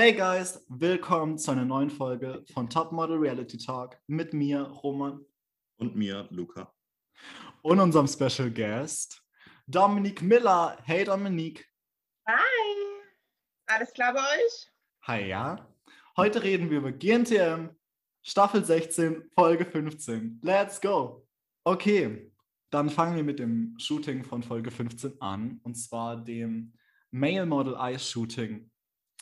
Hey guys, willkommen zu einer neuen Folge von Top Model Reality Talk mit mir, Roman. Und mir, Luca. Und unserem Special Guest, Dominique Miller. Hey Dominique. Hi. Alles klar bei euch? Hi, ja. Heute reden wir über GNTM, Staffel 16, Folge 15. Let's go. Okay, dann fangen wir mit dem Shooting von Folge 15 an, und zwar dem Male Model Ice Shooting.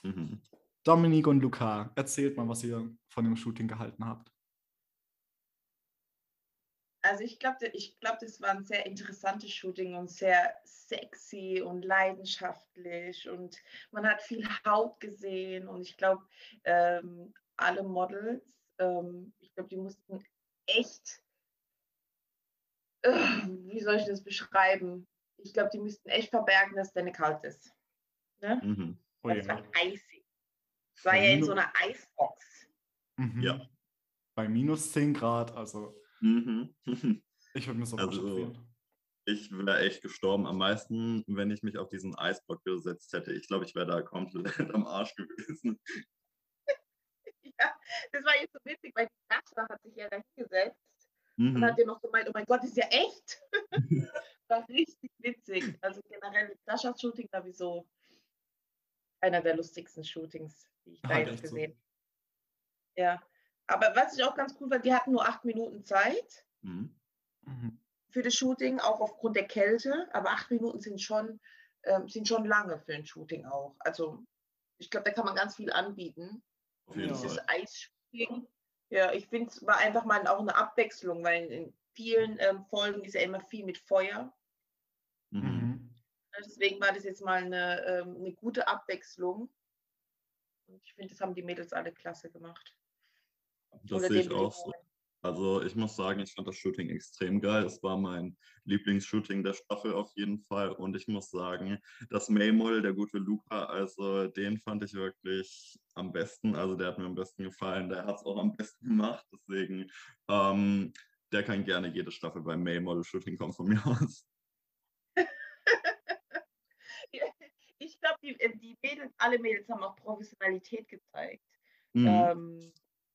Mhm. Dominique und Luca, erzählt mal, was ihr von dem Shooting gehalten habt. Also ich glaube, ich glaub, das war ein sehr interessantes Shooting und sehr sexy und leidenschaftlich und man hat viel Haut gesehen und ich glaube, ähm, alle Models, ähm, ich glaube, die mussten echt, äh, wie soll ich das beschreiben? Ich glaube, die müssten echt verbergen, dass deine kalt ist. Ne? Mhm. Oh Das je. war eisig. Es war ja in so einer Eisbox. Mhm. Ja. Bei minus 10 Grad, also Mhm. ich würde mir so Also- vorstellen. Ich wäre echt gestorben. Am meisten, wenn ich mich auf diesen Eisblock gesetzt hätte. Ich glaube, ich wäre da komplett am Arsch gewesen. Ja, das war jetzt so witzig, weil die Sascha hat sich ja da hingesetzt und Mhm. hat dir noch gemeint, oh mein Gott, das ist ja echt. war richtig witzig. Also generell, Saschas Shooting war sowieso einer der lustigsten Shootings, die ich da Halt jetzt gesehen habe. Ja, aber was ich auch ganz cool war, die hatten nur acht Minuten Zeit Mhm. Mhm. für das Shooting, auch aufgrund der Kälte, aber acht Minuten sind schon, ähm, sind schon lange für ein Shooting auch. Also ich glaube, da kann man ganz viel anbieten. Dieses. Eisshooting. Ja, ich finde es war einfach mal auch eine Abwechslung, weil in vielen ähm, Folgen ist ja immer viel mit Feuer. Mhm. Mhm. Deswegen war das jetzt mal eine, ähm, eine gute Abwechslung. Und ich finde, das haben die Mädels alle klasse gemacht. Das sehe ich auch so. Also ich muss sagen, ich fand das Shooting extrem geil. Es war mein Lieblingsshooting der Staffel auf jeden Fall. Und ich muss sagen, das Maymol, der gute Luca, also den fand ich wirklich am besten. Also der hat mir am besten gefallen. Der hat es auch am besten gemacht. Deswegen, ähm, der kann gerne jede Staffel beim Maymodel Shooting kommen von mir aus. Ich glaube, die, äh, die Mädels, alle Mädels haben auch Professionalität gezeigt. Mhm. Ähm,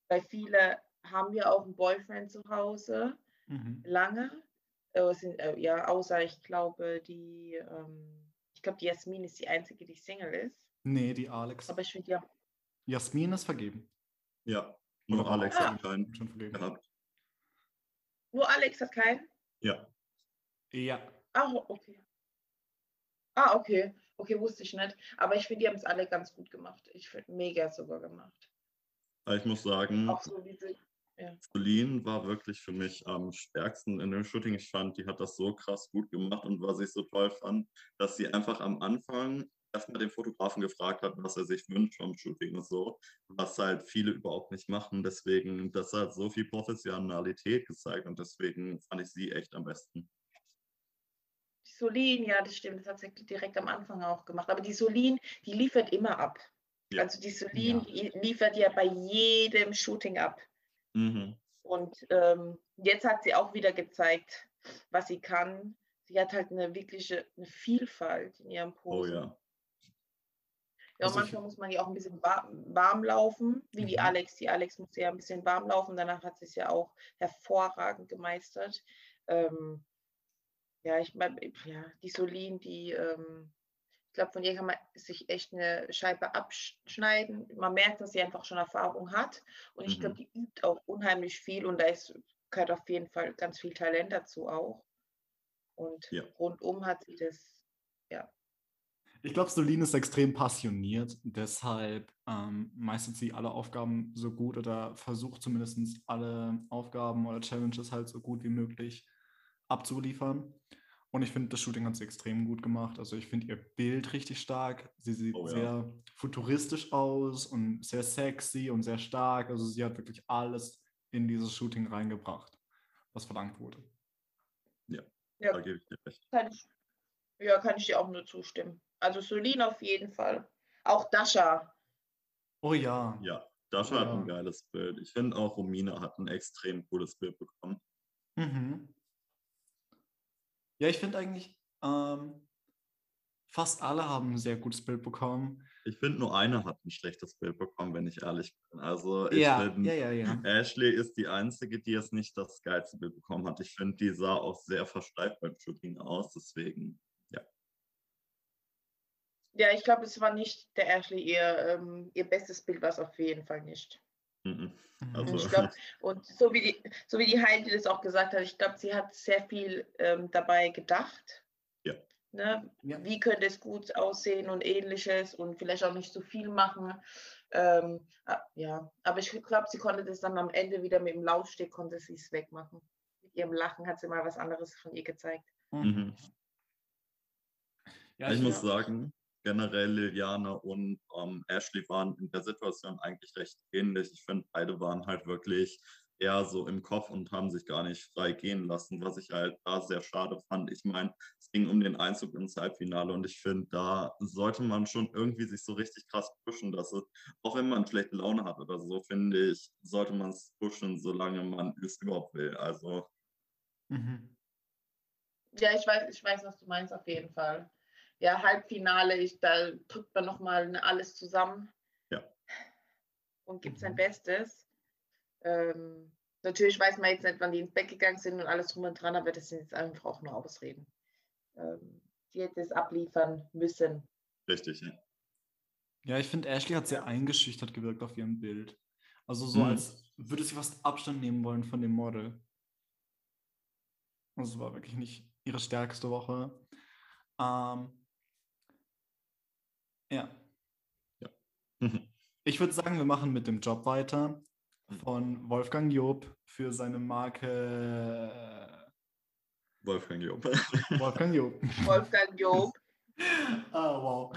weil viele haben ja auch einen Boyfriend zu Hause. Mhm. lange. Äh, sind, äh, ja, außer ich glaube, die, ähm, ich glaube, die Jasmin ist die einzige, die Single ist. Nee, die Alex. Aber ich finde ja, Jasmin ist vergeben. Ja, nur Oder Alex Ah. hat keinen Schon vergeben. gehabt. nur Alex hat keinen. Ja. Ja. Ah, okay. Ah, okay. Okay, wusste ich nicht. Aber ich finde, die haben es alle ganz gut gemacht. Ich finde, mega sogar gemacht. Ich muss sagen, Auch so. Celine war wirklich für mich am stärksten in dem Shooting. Ich fand, die hat das so krass gut gemacht und was ich so toll fand, dass sie einfach am Anfang erstmal den Fotografen gefragt hat, was er sich wünscht vom Shooting und so, was halt viele überhaupt nicht machen. Deswegen, das hat so viel Professionalität gezeigt und deswegen fand ich sie echt am besten. Die Solin, ja, das stimmt. Das hat sie direkt am Anfang auch gemacht. Aber die Solin, die liefert immer ab. Ja. Also die Solin Ja. die liefert ja bei jedem Shooting ab. Mhm. Und ähm, jetzt hat sie auch wieder gezeigt, was sie kann. Sie hat halt eine wirkliche eine Vielfalt in ihrem Oh Posen. ja. Ja, Also und ich- manchmal muss man ja auch ein bisschen warm, warm laufen, wie die Mhm. Alex. Die Alex musste ja ein bisschen warm laufen, danach hat sie es ja auch hervorragend gemeistert. Ähm, ja, ich meine, ja, die Solin, die, ähm, ich glaube, von ihr kann man sich echt eine Scheibe abschneiden. Man merkt, dass sie einfach schon Erfahrung hat. Und ich glaube, Mhm. die übt auch unheimlich viel und da ist, gehört auf jeden Fall ganz viel Talent dazu auch. Und Ja. rundum hat sie das, Ich glaube, Celine ist extrem passioniert, deshalb ähm, meistert sie alle Aufgaben so gut oder versucht zumindest alle Aufgaben oder Challenges halt so gut wie möglich abzuliefern. Und ich finde, das Shooting hat sie extrem gut gemacht. Also ich finde ihr Bild richtig stark. Sie sieht Oh ja. sehr futuristisch aus und sehr sexy und sehr stark. Also sie hat wirklich alles in dieses Shooting reingebracht, was verlangt wurde. ja, Da gebe ich dir recht. Kann ich, ja, kann ich dir auch nur zustimmen. Also Solin auf jeden Fall. Auch Dasha. Oh ja. Ja, Dasha hat Ja. ein geiles Bild. Ich finde auch Romina hat ein extrem cooles Bild bekommen. Mhm. Ja, ich finde eigentlich, ähm, fast alle haben ein sehr gutes Bild bekommen. Ich finde, nur eine hat ein schlechtes Bild bekommen, wenn ich ehrlich bin. Also ich Ja, finde, ja, ja, ja. Ashley ist die Einzige, die jetzt nicht das geilste Bild bekommen hat. Ich finde, die sah auch sehr versteift beim Shooting aus. Deswegen, Ja, ich glaube, es war nicht der Ashley ihr, ähm, ihr bestes Bild, war es auf jeden Fall nicht. Mhm. Mhm. Also- Ich glaube, und so wie die, so wie die Heidi das auch gesagt hat, ich glaube, sie hat sehr viel ähm, dabei gedacht. Ja. Ne? Ja. Wie könnte es gut aussehen und ähnliches und vielleicht auch nicht so viel machen. Ähm, ja, aber ich glaube, sie konnte das dann am Ende wieder mit dem Laufsteg, konnte sie es wegmachen. Mit ihrem Lachen hat sie mal was anderes von ihr gezeigt. Mhm. Ja, ich ich, muss sagen, generell Liliana und ähm, Ashley waren in der Situation eigentlich recht ähnlich. Ich finde, beide waren halt wirklich eher so im Kopf und haben sich gar nicht frei gehen lassen, was ich halt da sehr schade fand. Ich meine, es ging um den Einzug ins Halbfinale und ich finde, da sollte man schon irgendwie sich so richtig krass pushen, dass es, auch wenn man schlechte Laune hat oder so, finde ich, sollte man es pushen, solange man es überhaupt will. Also, Mhm. Ja, ich weiß, ich weiß, was du meinst, auf jeden Fall. Ja, Halbfinale, ich, da drückt man nochmal alles zusammen. Ja. Und gibt sein Mhm. Bestes. Ähm, natürlich weiß man jetzt nicht, wann die ins Bett gegangen sind und alles drum und dran, aber das sind jetzt einfach auch nur Ausreden. Ähm, die hätte es abliefern müssen. richtig. Ja. Ja, ich finde, Ashley hat sehr eingeschüchtert gewirkt auf ihrem Bild. Also so, Mhm. als würde sie fast Abstand nehmen wollen von dem Model. Also es war wirklich nicht ihre stärkste Woche. Ähm, ja. Ich würde sagen, wir machen mit dem Job weiter von Wolfgang Job für seine Marke Wolfgang Job. Wolfgang Job. Wolfgang Job. ah, wow.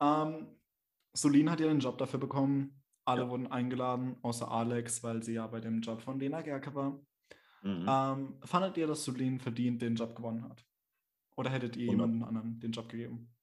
Ähm, Solin hat ja den Job dafür bekommen. Alle Ja. wurden eingeladen, außer Alex, weil sie ja bei dem Job von Lena Gerke war. Mhm. Ähm, fandet ihr, dass Solin verdient den Job gewonnen hat? Oder hättet ihr 100. jemanden anderen den Job gegeben?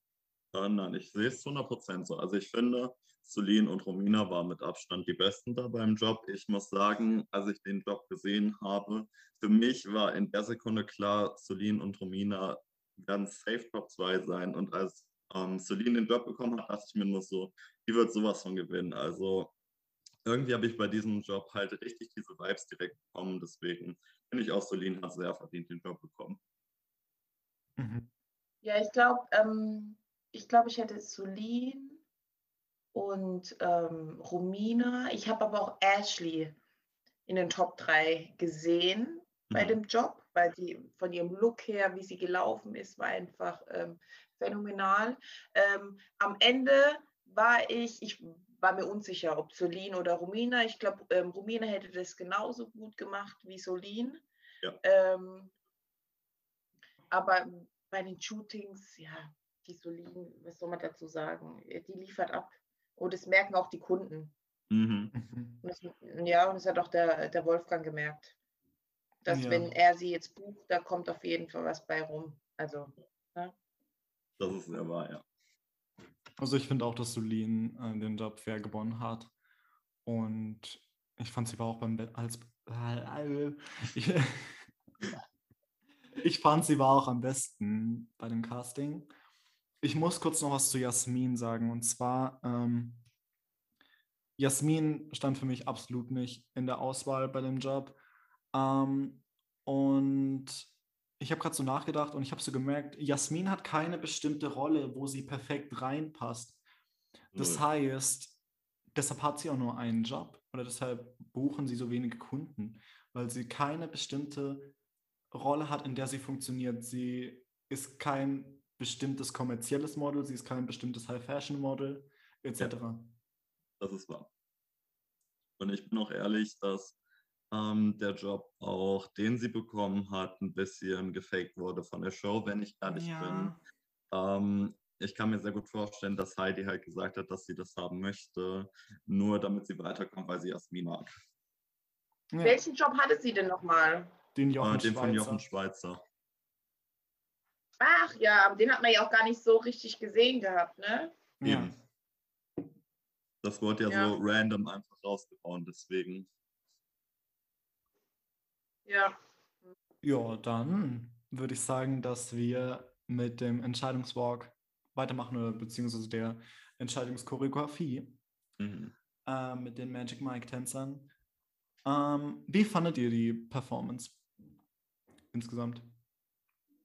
Äh, nein, ich sehe es zu 100% so. Also ich finde, Celine und Romina waren mit Abstand die Besten da beim Job. Ich muss sagen, als ich den Job gesehen habe, für mich war in der Sekunde klar, Celine und Romina werden safe Top 2 sein. Und als ähm, Celine den Job bekommen hat, dachte ich mir nur so, die wird sowas von gewinnen. Also irgendwie habe ich bei diesem Job halt richtig diese Vibes direkt bekommen. Deswegen finde ich auch, Celine hat sehr verdient den Job bekommen. Mhm. Ja, ich glaube, ähm, ich glaube, ich hätte Solin und ähm, Romina. Ich habe aber auch Ashley in den Top 3 gesehen bei Mhm. dem Job, weil sie von ihrem Look her, wie sie gelaufen ist, war einfach ähm, phänomenal. Ähm, am Ende war ich, ich war mir unsicher, ob Solin oder Romina. Ich glaube, ähm, Romina hätte das genauso gut gemacht wie Solin. Ja. Ähm, aber bei den Shootings, ja, die Solin, was soll man dazu sagen? Äh, Die liefert ab. Und das merken auch die Kunden. Mhm. Mhm. Und das, ja, und das hat auch der, der Wolfgang gemerkt. Dass Ja. wenn er sie jetzt bucht, da kommt auf jeden Fall was bei rum. Also, Das ist sehr wahr, ja. Also ich finde auch, dass Solin äh, den Job fair gewonnen hat. Und ich fand sie war auch beim Be als ich, ich fand sie war auch am besten bei dem Casting. Ich muss kurz noch was zu Jasmin sagen. Und zwar, ähm, Jasmin stand für mich absolut nicht in der Auswahl bei dem Job. Ähm, und ich habe gerade so nachgedacht und ich habe so gemerkt, Jasmin hat keine bestimmte Rolle, wo sie perfekt reinpasst. Das Null. heißt, deshalb hat sie auch nur einen Job oder deshalb buchen sie so wenige Kunden, weil sie keine bestimmte Rolle hat, in der sie funktioniert. Sie ist kein bestimmtes kommerzielles Model, sie ist kein bestimmtes High-Fashion-Model, etc. Das ist wahr. Und ich bin auch ehrlich, dass ähm, der Job auch, den sie bekommen hat, ein bisschen gefaked wurde von der Show, wenn ich ehrlich bin. Ähm, ich kann mir sehr gut vorstellen, dass Heidi halt gesagt hat, dass sie das haben möchte, nur damit sie weiterkommt, weil sie Jasmin mag. Ja, welchen Job hatte sie denn nochmal? den Äh, Jochen den von Jochen Schweizer. Ach ja, aber den hat man ja auch gar nicht so richtig gesehen gehabt, ne? Ja. Eben. Das wurde ja, Ja. so random einfach rausgehauen, deswegen. Ja. Ja, dann würde ich sagen, dass wir mit dem Entscheidungswalk weitermachen oder beziehungsweise der Entscheidungschoreografie Mhm. äh, mit den Magic Mike-Tänzern. Ähm, wie fandet ihr die Performance insgesamt?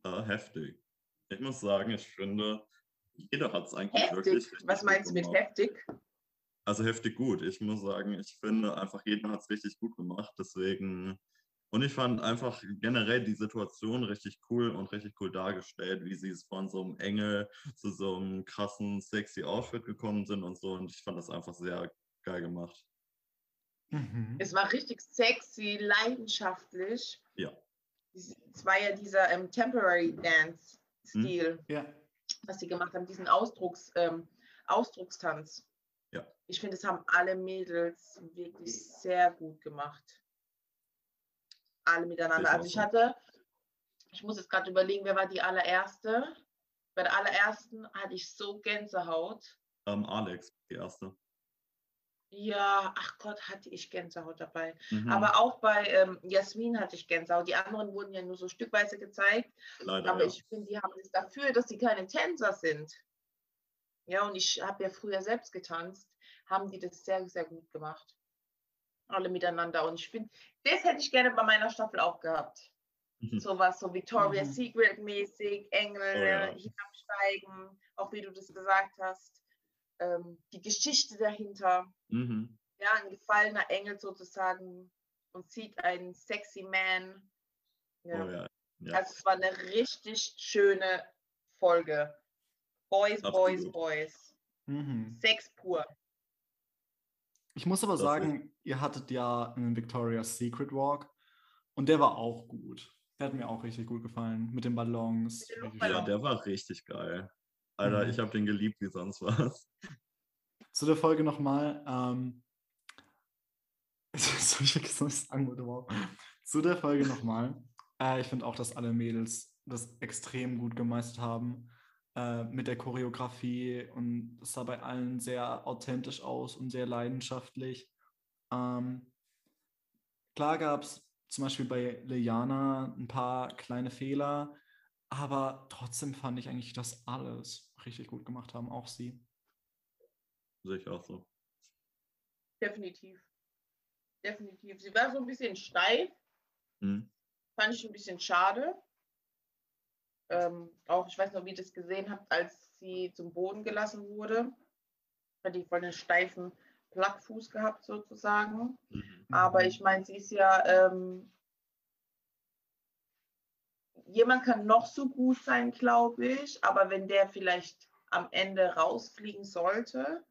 Äh, heftig. Ich muss sagen, ich finde, jeder hat es eigentlich Heftig. wirklich Was gut meinst du mit gemacht. heftig? Also heftig gut. Ich muss sagen, ich finde einfach, jeder hat es richtig gut gemacht. Deswegen. Und ich fand einfach generell die Situation richtig cool und richtig cool dargestellt, wie sie es von so einem Engel zu so einem krassen, sexy Outfit gekommen sind und so. Und ich fand das einfach sehr geil gemacht. Mhm. Es war richtig sexy, leidenschaftlich. Ja. Es war ja dieser ähm, Temporary Dance-Stil, Ja. was sie gemacht haben, diesen Ausdrucks, ähm, Ausdruckstanz. Ja. Ich finde, es haben alle Mädels wirklich sehr gut gemacht. Alle miteinander. Also ich hatte, ich muss jetzt gerade überlegen, wer war die allererste? Bei der allerersten hatte ich so Gänsehaut. Ähm, Alex, die erste. Ja, ach Gott, hatte ich Gänsehaut dabei. Mhm. Aber auch bei ähm, Jasmin hatte ich Gänsehaut. Die anderen wurden ja nur so stückweise gezeigt. Leider. Aber ja. ich finde, die haben es dafür, dass sie keine Tänzer sind. Ja, und ich habe ja früher selbst getanzt, haben die das sehr, sehr gut gemacht. Alle miteinander. Und ich finde, das hätte ich gerne bei meiner Staffel auch gehabt. Mhm. Sowas so Victoria's Mhm. Secret mäßig, Engel Oh ja. hinabsteigen, auch wie du das gesagt hast. Ähm, die Geschichte dahinter Mhm. ja, ein gefallener Engel sozusagen und sieht einen sexy Man. Ja. Oh ja. ja. Also es war eine richtig schöne Folge. Boys, Boys, Absolut. Boys. Mhm. Sex pur. Ich muss aber Das sagen, ihr hattet ja einen Victoria's Secret Walk und der war auch gut. Der hat mir auch richtig gut gefallen. Mit den Ballons. Mit den ja, der war richtig geil. Alter, Mhm. ich habe den geliebt wie sonst was. Zu der Folge nochmal. Ähm, jetzt habe ich vergessen, was ich sagen wollte. Wow. Zu der Folge nochmal. Äh, ich finde auch, dass alle Mädels das extrem gut gemeistert haben äh, mit der Choreografie und es sah bei allen sehr authentisch aus und sehr leidenschaftlich. Ähm, klar gab es zum Beispiel bei Liana ein paar kleine Fehler, aber trotzdem fand ich eigentlich, dass alles richtig gut gemacht haben, auch sie. Sehe ich auch so. Definitiv. Definitiv. Sie war so ein bisschen steif, Mhm. fand ich ein bisschen schade. Ähm, auch, ich weiß noch, wie ihr das gesehen habt, als sie zum Boden gelassen wurde. Hat die voll einen steifen Plattfuß gehabt, sozusagen. Mhm. Aber ich meine, sie ist ja, ähm, jemand kann noch so gut sein, glaube ich, aber wenn der vielleicht am Ende rausfliegen sollte,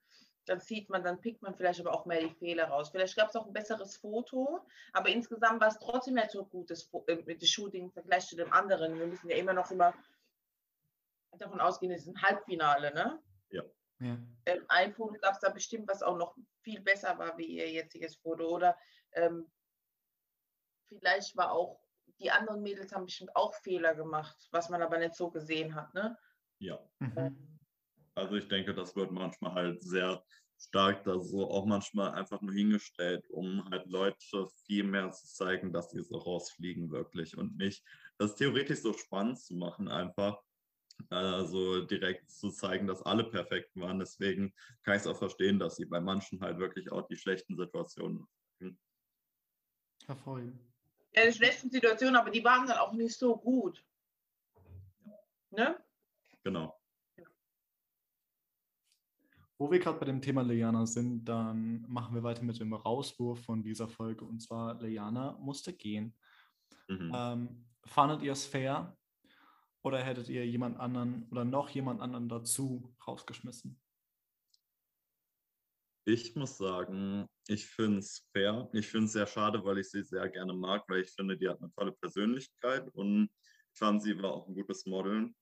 dann sieht man, dann pickt man vielleicht aber auch mehr die Fehler raus. Vielleicht gab es auch ein besseres Foto, aber insgesamt war es trotzdem nicht so gutes Fo- äh, mit dem Shooting im Vergleich zu dem anderen. Wir müssen ja immer noch immer davon ausgehen, es ist ein Halbfinale, ne? Ja. ähm, ein Foto gab es da bestimmt, was auch noch viel besser war wie ihr jetziges Foto. Oder ähm, vielleicht war auch, die anderen Mädels haben bestimmt auch Fehler gemacht, was man aber nicht so gesehen hat. Ne? Ja, Mhm. Also ich denke, das wird manchmal halt sehr stark da so auch manchmal einfach nur hingestellt, um halt Leute viel mehr zu zeigen, dass sie so rausfliegen wirklich und nicht das theoretisch so spannend zu machen einfach. Also direkt zu zeigen, dass alle perfekt waren. Deswegen kann ich es auch verstehen, dass sie bei manchen halt wirklich auch die schlechten Situationen. Hervorragend. Ja, die schlechten Situationen, aber die waren dann auch nicht so gut. Ne? Genau. Wo wir gerade bei dem Thema Leana sind, dann machen wir weiter mit dem Rauswurf von dieser Folge. Und zwar, Leana musste gehen. Mhm. Ähm, fandet ihr es fair? Oder hättet ihr jemand anderen oder noch jemand anderen dazu rausgeschmissen? Ich muss sagen, ich finde es fair. Ich finde es sehr schade, weil ich sie sehr gerne mag, weil ich finde, die hat eine tolle Persönlichkeit und ich fand, sie war auch ein gutes Model.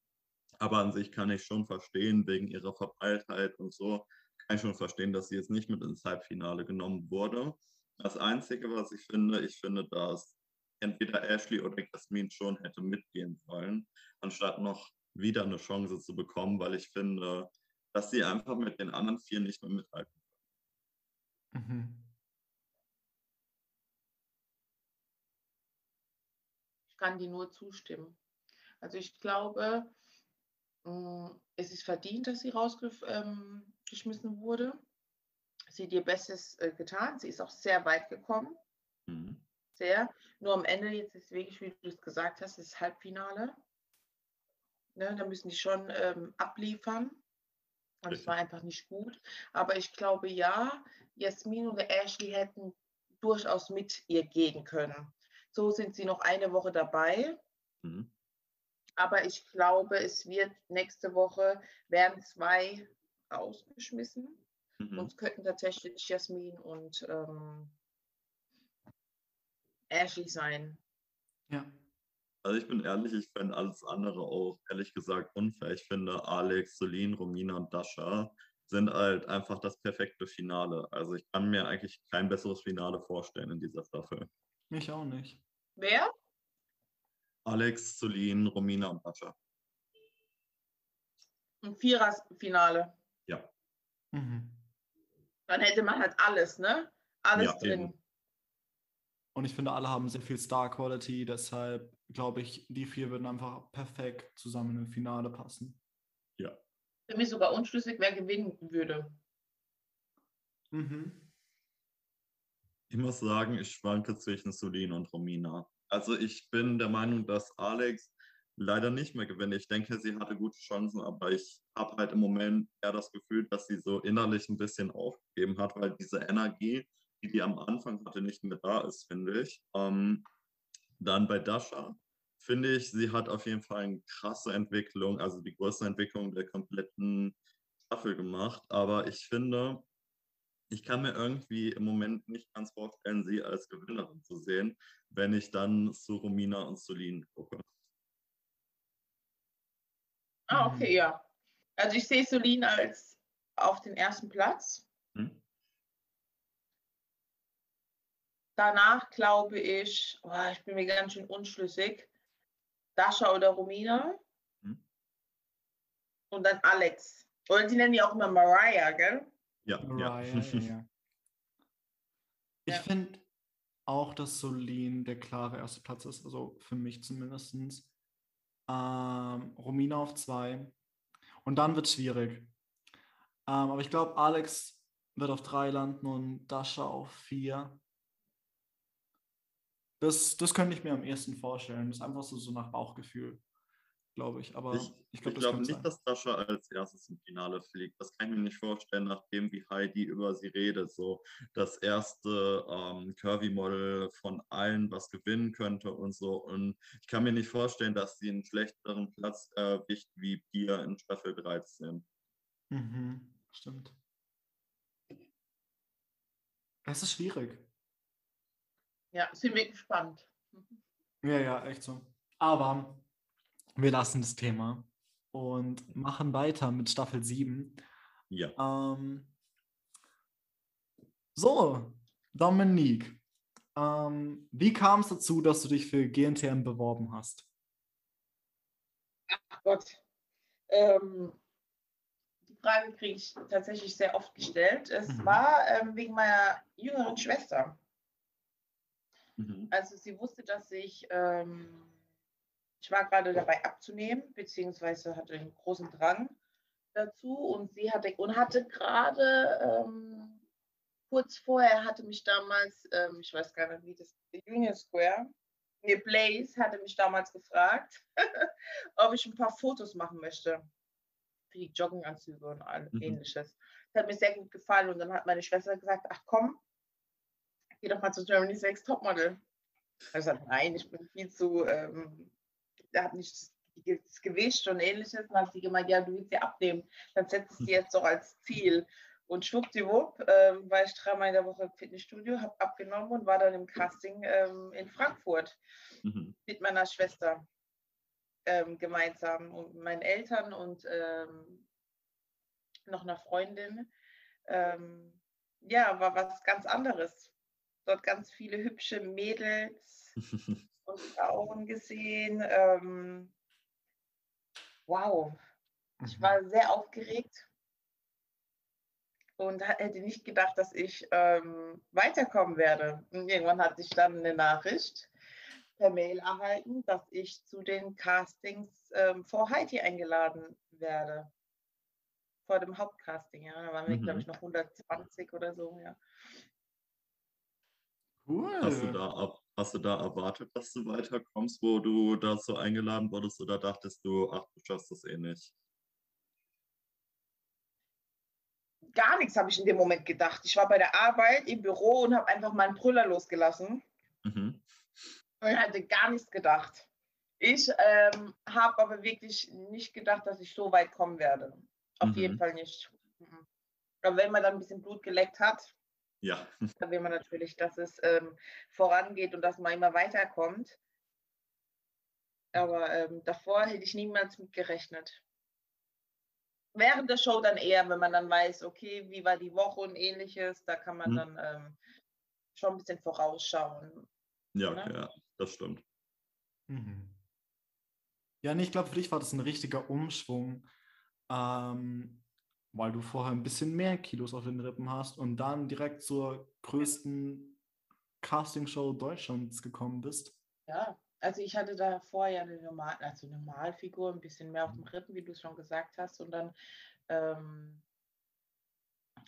Aber an sich kann ich schon verstehen, wegen ihrer Verpeiltheit und so, kann ich schon verstehen, dass sie jetzt nicht mit ins Halbfinale genommen wurde. Das Einzige, was ich finde, ich finde, dass entweder Ashley oder Jasmin schon hätte mitgehen sollen, anstatt noch wieder eine Chance zu bekommen, weil ich finde, dass sie einfach mit den anderen vier nicht mehr mithalten. Mhm. Ich kann die nur zustimmen. Also ich glaube, Mm, es ist verdient, dass sie rausgeschmissen ähm, wurde. Sie hat ihr Bestes äh, getan. Sie ist auch sehr weit gekommen. Mhm. Sehr. Nur am Ende, jetzt ist wirklich, wie du es gesagt hast, das Halbfinale. Ne, da müssen die schon ähm, abliefern. Und es war einfach nicht gut. Aber ich glaube, ja, Jasmin und Ashley hätten durchaus mit ihr gehen können. So sind sie noch eine Woche dabei. Mhm. Aber ich glaube, es wird nächste Woche werden zwei rausgeschmissen. Mhm. Und es könnten tatsächlich Jasmin und ähm, Ashley sein. Ja. Also ich bin ehrlich, ich fände alles andere auch ehrlich gesagt unfair. Ich finde Alex, Celine, Romina und Dasha sind halt einfach das perfekte Finale. Also ich kann mir eigentlich kein besseres Finale vorstellen in dieser Staffel. Mich auch nicht. Wer? Alex, Celine, Romina und Dasha. Ein Vierer-Finale. Ja. Mhm. Dann hätte man halt alles, ne? Alles ja, drin. Eben. Und ich finde, alle haben sehr viel Star Quality, deshalb glaube ich, die vier würden einfach perfekt zusammen im Finale passen. Ja. Für mich sogar unschlüssig, wer gewinnen würde. Mhm. Ich muss sagen, ich schwanke zwischen Solin und Romina. Also ich bin der Meinung, dass Alex leider nicht mehr gewinnt. Ich denke, sie hatte gute Chancen, aber ich habe halt im Moment eher das Gefühl, dass sie so innerlich ein bisschen aufgegeben hat, weil diese Energie, die die am Anfang hatte, nicht mehr da ist, finde ich. Ähm, dann bei Dasha finde ich, sie hat auf jeden Fall eine krasse Entwicklung, also die größte Entwicklung der kompletten Staffel gemacht. Aber ich finde, ich kann mir irgendwie im Moment nicht ganz vorstellen, sie als Gewinnerin zu sehen, wenn ich dann zu Romina und Celine gucke. Ah, okay, ja. Also ich sehe Celine als auf den ersten Platz. Danach glaube ich, oh, ich bin mir ganz schön unschlüssig, Dasha oder Romina. Hm? Und dann Alex. Oder die nennen die auch immer Mariah, gell? Ja. Mariah, ja. ja. Ich ja. finde auch, dass Solin der klare erste Platz ist, also für mich zumindest. Ähm, Romina auf zwei. Und dann wird es schwierig. Ähm, aber ich glaube, Alex wird auf drei landen und Dasha auf vier. Das, das könnte ich mir am ehesten vorstellen. Das ist einfach so, so nach Bauchgefühl, glaube ich. Aber ich, ich glaube glaub nicht, sein. dass Dasha als erstes im Finale fliegt. Das kann ich mir nicht vorstellen, nachdem wie Heidi über sie redet. So das erste ähm, Curvy-Model von allen, was gewinnen könnte und so. Und ich kann mir nicht vorstellen, dass sie einen schlechteren Platz erwischt wie Pia in Staffel 13. Mhm, stimmt. Es ist schwierig. Ja, sind wir gespannt. Ja, ja, echt so. Aber wir lassen das Thema und machen weiter mit Staffel 7. Ja. Ähm, so, Dominique, ähm, wie kam es dazu, dass du dich für GNTM beworben hast? Ach Gott. Ähm, die Frage kriege ich tatsächlich sehr oft gestellt. Es mhm. war ähm, wegen meiner jüngeren Schwester. Mhm. Also sie wusste, dass ich, ähm, ich war gerade dabei abzunehmen, beziehungsweise hatte einen großen Drang dazu und sie hatte und hatte gerade ähm, kurz vorher hatte mich damals, ähm, ich weiß gar nicht, wie das Union Square, nee, Blaze hatte mich damals gefragt, ob ich ein paar Fotos machen möchte für die Jogginganzüge und all, mhm. ähnliches. Das hat mir sehr gut gefallen und dann hat meine Schwester gesagt, ach komm, geh doch mal zu Germany's Next Topmodel. Ich gesagt, nein, ich bin viel zu, ähm, da hat nicht das Gewicht und ähnliches. Dann hat sie gemeint, ja, du willst sie abnehmen. Dann setzt sie jetzt doch als Ziel. Und schwuppdiwupp ähm, war ich dreimal in der Woche im Fitnessstudio, habe abgenommen und war dann im Casting ähm, in Frankfurt mhm. mit meiner Schwester ähm, gemeinsam und meinen Eltern und ähm, noch einer Freundin. Ähm, ja, war was ganz anderes dort ganz viele hübsche Mädels und Frauen gesehen. Ähm, wow, ich mhm. war sehr aufgeregt und hätte nicht gedacht, dass ich ähm, weiterkommen werde. Und irgendwann hatte ich dann eine Nachricht per Mail erhalten, dass ich zu den Castings ähm, vor Heidi eingeladen werde. Vor dem Hauptcasting, ja. Da waren wir, Mhm. glaube ich, noch 120 oder so, ja. Cool. Hast du, da, hast du da erwartet, dass du weiterkommst, wo du da so eingeladen wurdest oder dachtest du, ach, du schaffst das eh nicht? Gar nichts habe ich in dem Moment gedacht. Ich war bei der Arbeit im Büro und habe einfach meinen Brüller losgelassen Mhm. und hatte gar nichts gedacht. Ich ähm, habe aber wirklich nicht gedacht, dass ich so weit kommen werde. Auf jeden Mhm. Fall nicht. Mhm. Aber wenn man dann ein bisschen Blut geleckt hat, Ja, dann will man natürlich, dass es ähm, vorangeht und dass man immer weiterkommt. Aber ähm, davor hätte ich niemals mit gerechnet. Während der Show dann eher, wenn man dann weiß, okay, wie war die Woche und ähnliches, da kann man Mhm. dann ähm, schon ein bisschen vorausschauen. ja, Ne? ja, das stimmt. Mhm. Ja, nee, ich glaube, für dich war das ein richtiger Umschwung, ähm, weil du vorher ein bisschen mehr Kilos auf den Rippen hast und dann direkt zur größten Castingshow Deutschlands gekommen bist. Ja, also ich hatte da vorher eine normal, also Normalfigur, ein bisschen mehr auf dem Rippen, wie du es schon gesagt hast. Und dann ähm,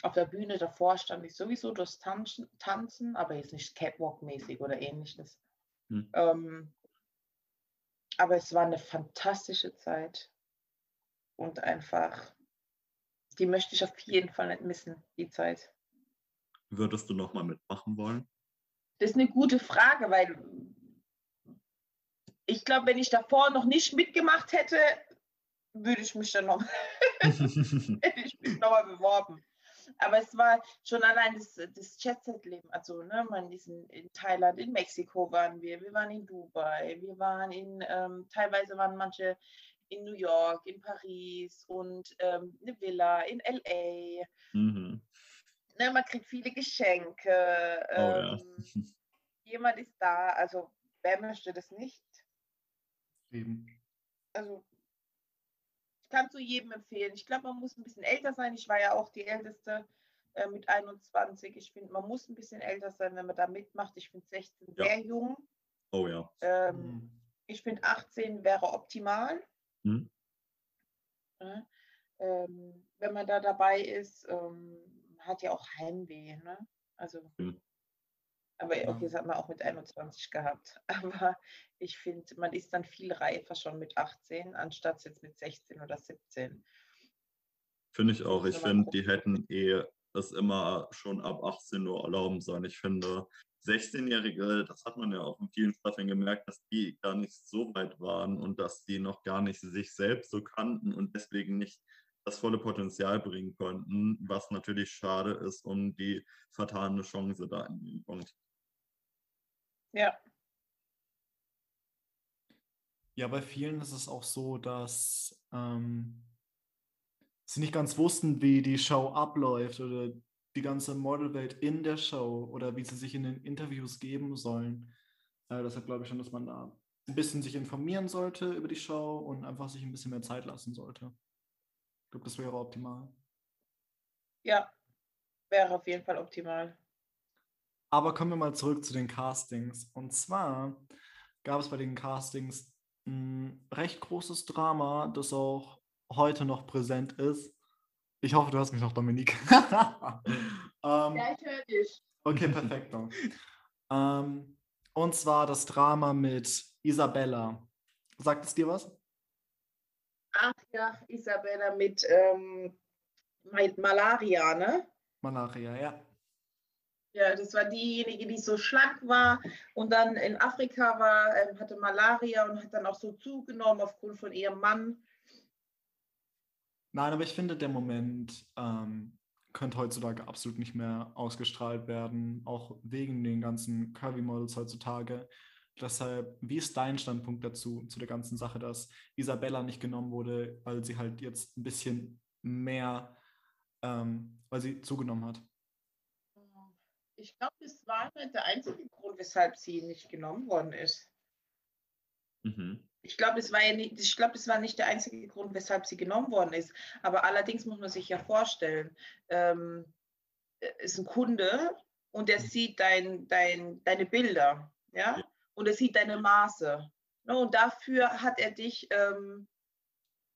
auf der Bühne davor stand ich sowieso durchs Tanzen, Tanzen aber jetzt nicht Catwalk-mäßig oder ähnliches. Hm. Ähm, aber es war eine fantastische Zeit. Und einfach, die möchte ich auf jeden Fall nicht missen, die Zeit. Würdest du nochmal mitmachen wollen? Das ist eine gute Frage, weil ich glaube, wenn ich davor noch nicht mitgemacht hätte, würde ich mich dann noch, hätte ich mich noch mal beworben. Aber es war schon allein das, das Jet-Set-Leben. Also, ne, man in, in Thailand, in Mexiko waren wir, wir waren in Dubai, wir waren in, ähm, teilweise waren manche in New York, in Paris und ähm, eine Villa in LA. mhm. Ne, man kriegt viele Geschenke. Oh ja. Ähm, jemand ist da. Also, wer möchte das nicht? Eben. also ich kann zu jedem empfehlen. Ich glaube, man muss ein bisschen älter sein. Ich war ja auch die Älteste äh, mit 21. Ich finde, man muss ein bisschen älter sein, wenn man da mitmacht. Ich finde 16 Ja. sehr jung. Oh ja. Ähm, Mhm. Ich finde 18 wäre optimal. Mhm. Ne? Ähm, wenn man da dabei ist, ähm, hat ja auch Heimweh. Ne? Also, Mhm. aber Ja. okay, das hat man auch mit 21 gehabt. Aber ich finde, man ist dann viel reifer schon mit 18, anstatt jetzt mit 16 oder 17. Finde ich auch. Ich finde, die hätten eh es immer schon ab 18 Uhr erlauben sollen. Ich finde, 16-Jährige, das hat man ja auch in vielen Staffeln gemerkt, dass die gar nicht so weit waren und dass die noch gar nicht sich selbst so kannten und deswegen nicht das volle Potenzial bringen konnten, was natürlich schade ist um die vertane Chance da in dem Punkt. Ja, Ja, bei vielen ist es auch so, dass ähm, sie nicht ganz wussten, wie die Show abläuft oder die ganze Modelwelt in der Show oder wie sie sich in den Interviews geben sollen. Äh, deshalb glaube ich schon, dass man da ein bisschen sich informieren sollte über die Show und einfach sich ein bisschen mehr Zeit lassen sollte. Ich glaube, das wäre optimal. ja, wäre auf jeden Fall optimal. Aber kommen wir mal zurück zu den Castings. Und zwar gab es bei den Castings ein recht großes Drama, das auch heute noch präsent ist. Ich hoffe, du hast mich noch, Dominik. ähm, ich höre dich. okay, perfekt. ähm, und zwar das Drama mit Isabella. Sagt es dir was? Ach ja, Isabella mit, ähm, mit Malaria, ne? Malaria, ja. Ja, das war diejenige, die so schlank war und dann in Afrika war, ähm, hatte Malaria und hat dann auch so zugenommen aufgrund von ihrem Mann. Nein, aber ich finde, der Moment ähm, könnte heutzutage absolut nicht mehr ausgestrahlt werden, auch wegen den ganzen Curvy-Models heutzutage. Deshalb, wie ist dein Standpunkt dazu, zu der ganzen Sache, dass Isabella nicht genommen wurde, weil sie halt jetzt ein bisschen mehr, ähm, weil sie zugenommen hat? Ich glaube, das war nicht der einzige Grund, weshalb sie nicht genommen worden ist. Mhm. Ich glaube, das war ja nicht, ich glaube, das war nicht der einzige Grund, weshalb sie genommen worden ist. Aber allerdings muss man sich ja vorstellen, ähm, ist ein Kunde und der sieht dein, dein, deine Bilder, ja, Ja. und er sieht deine Maße. Ne? Und dafür hat er dich ähm,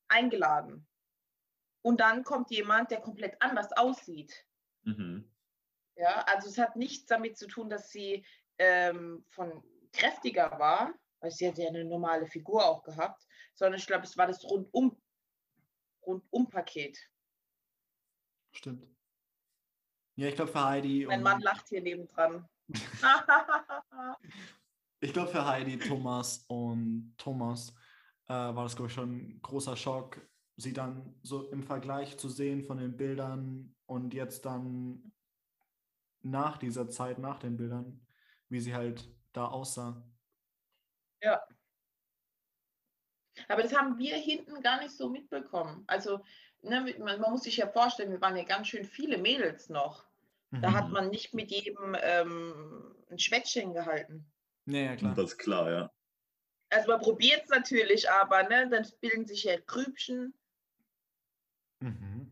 eingeladen. und dann kommt jemand, der komplett anders aussieht. Mhm. Ja, also es hat nichts damit zu tun, dass sie ähm, von kräftiger war, weil sie hat ja eine normale Figur auch gehabt, sondern ich glaube, es war das rundum rundum Paket. Stimmt. Ja, ich glaube für Heidi. Mein Mann lacht hier nebendran. ich glaube für Heidi, Thomas und Thomas äh, war das, glaube ich, schon ein großer Schock, sie dann so im Vergleich zu sehen von den Bildern und jetzt dann nach dieser Zeit, nach den Bildern, wie sie halt da aussah. Ja. Aber das haben wir hinten gar nicht so mitbekommen. Also, ne, man, man, muss sich ja vorstellen, wir waren ja ganz schön viele Mädels noch. Da mhm. hat man nicht mit jedem ähm, ein Schwätzchen gehalten. Ja, ja, klar. Das ist klar, ja. Also man probiert es natürlich, aber ne, dann bilden sich ja Grübchen. Mhm.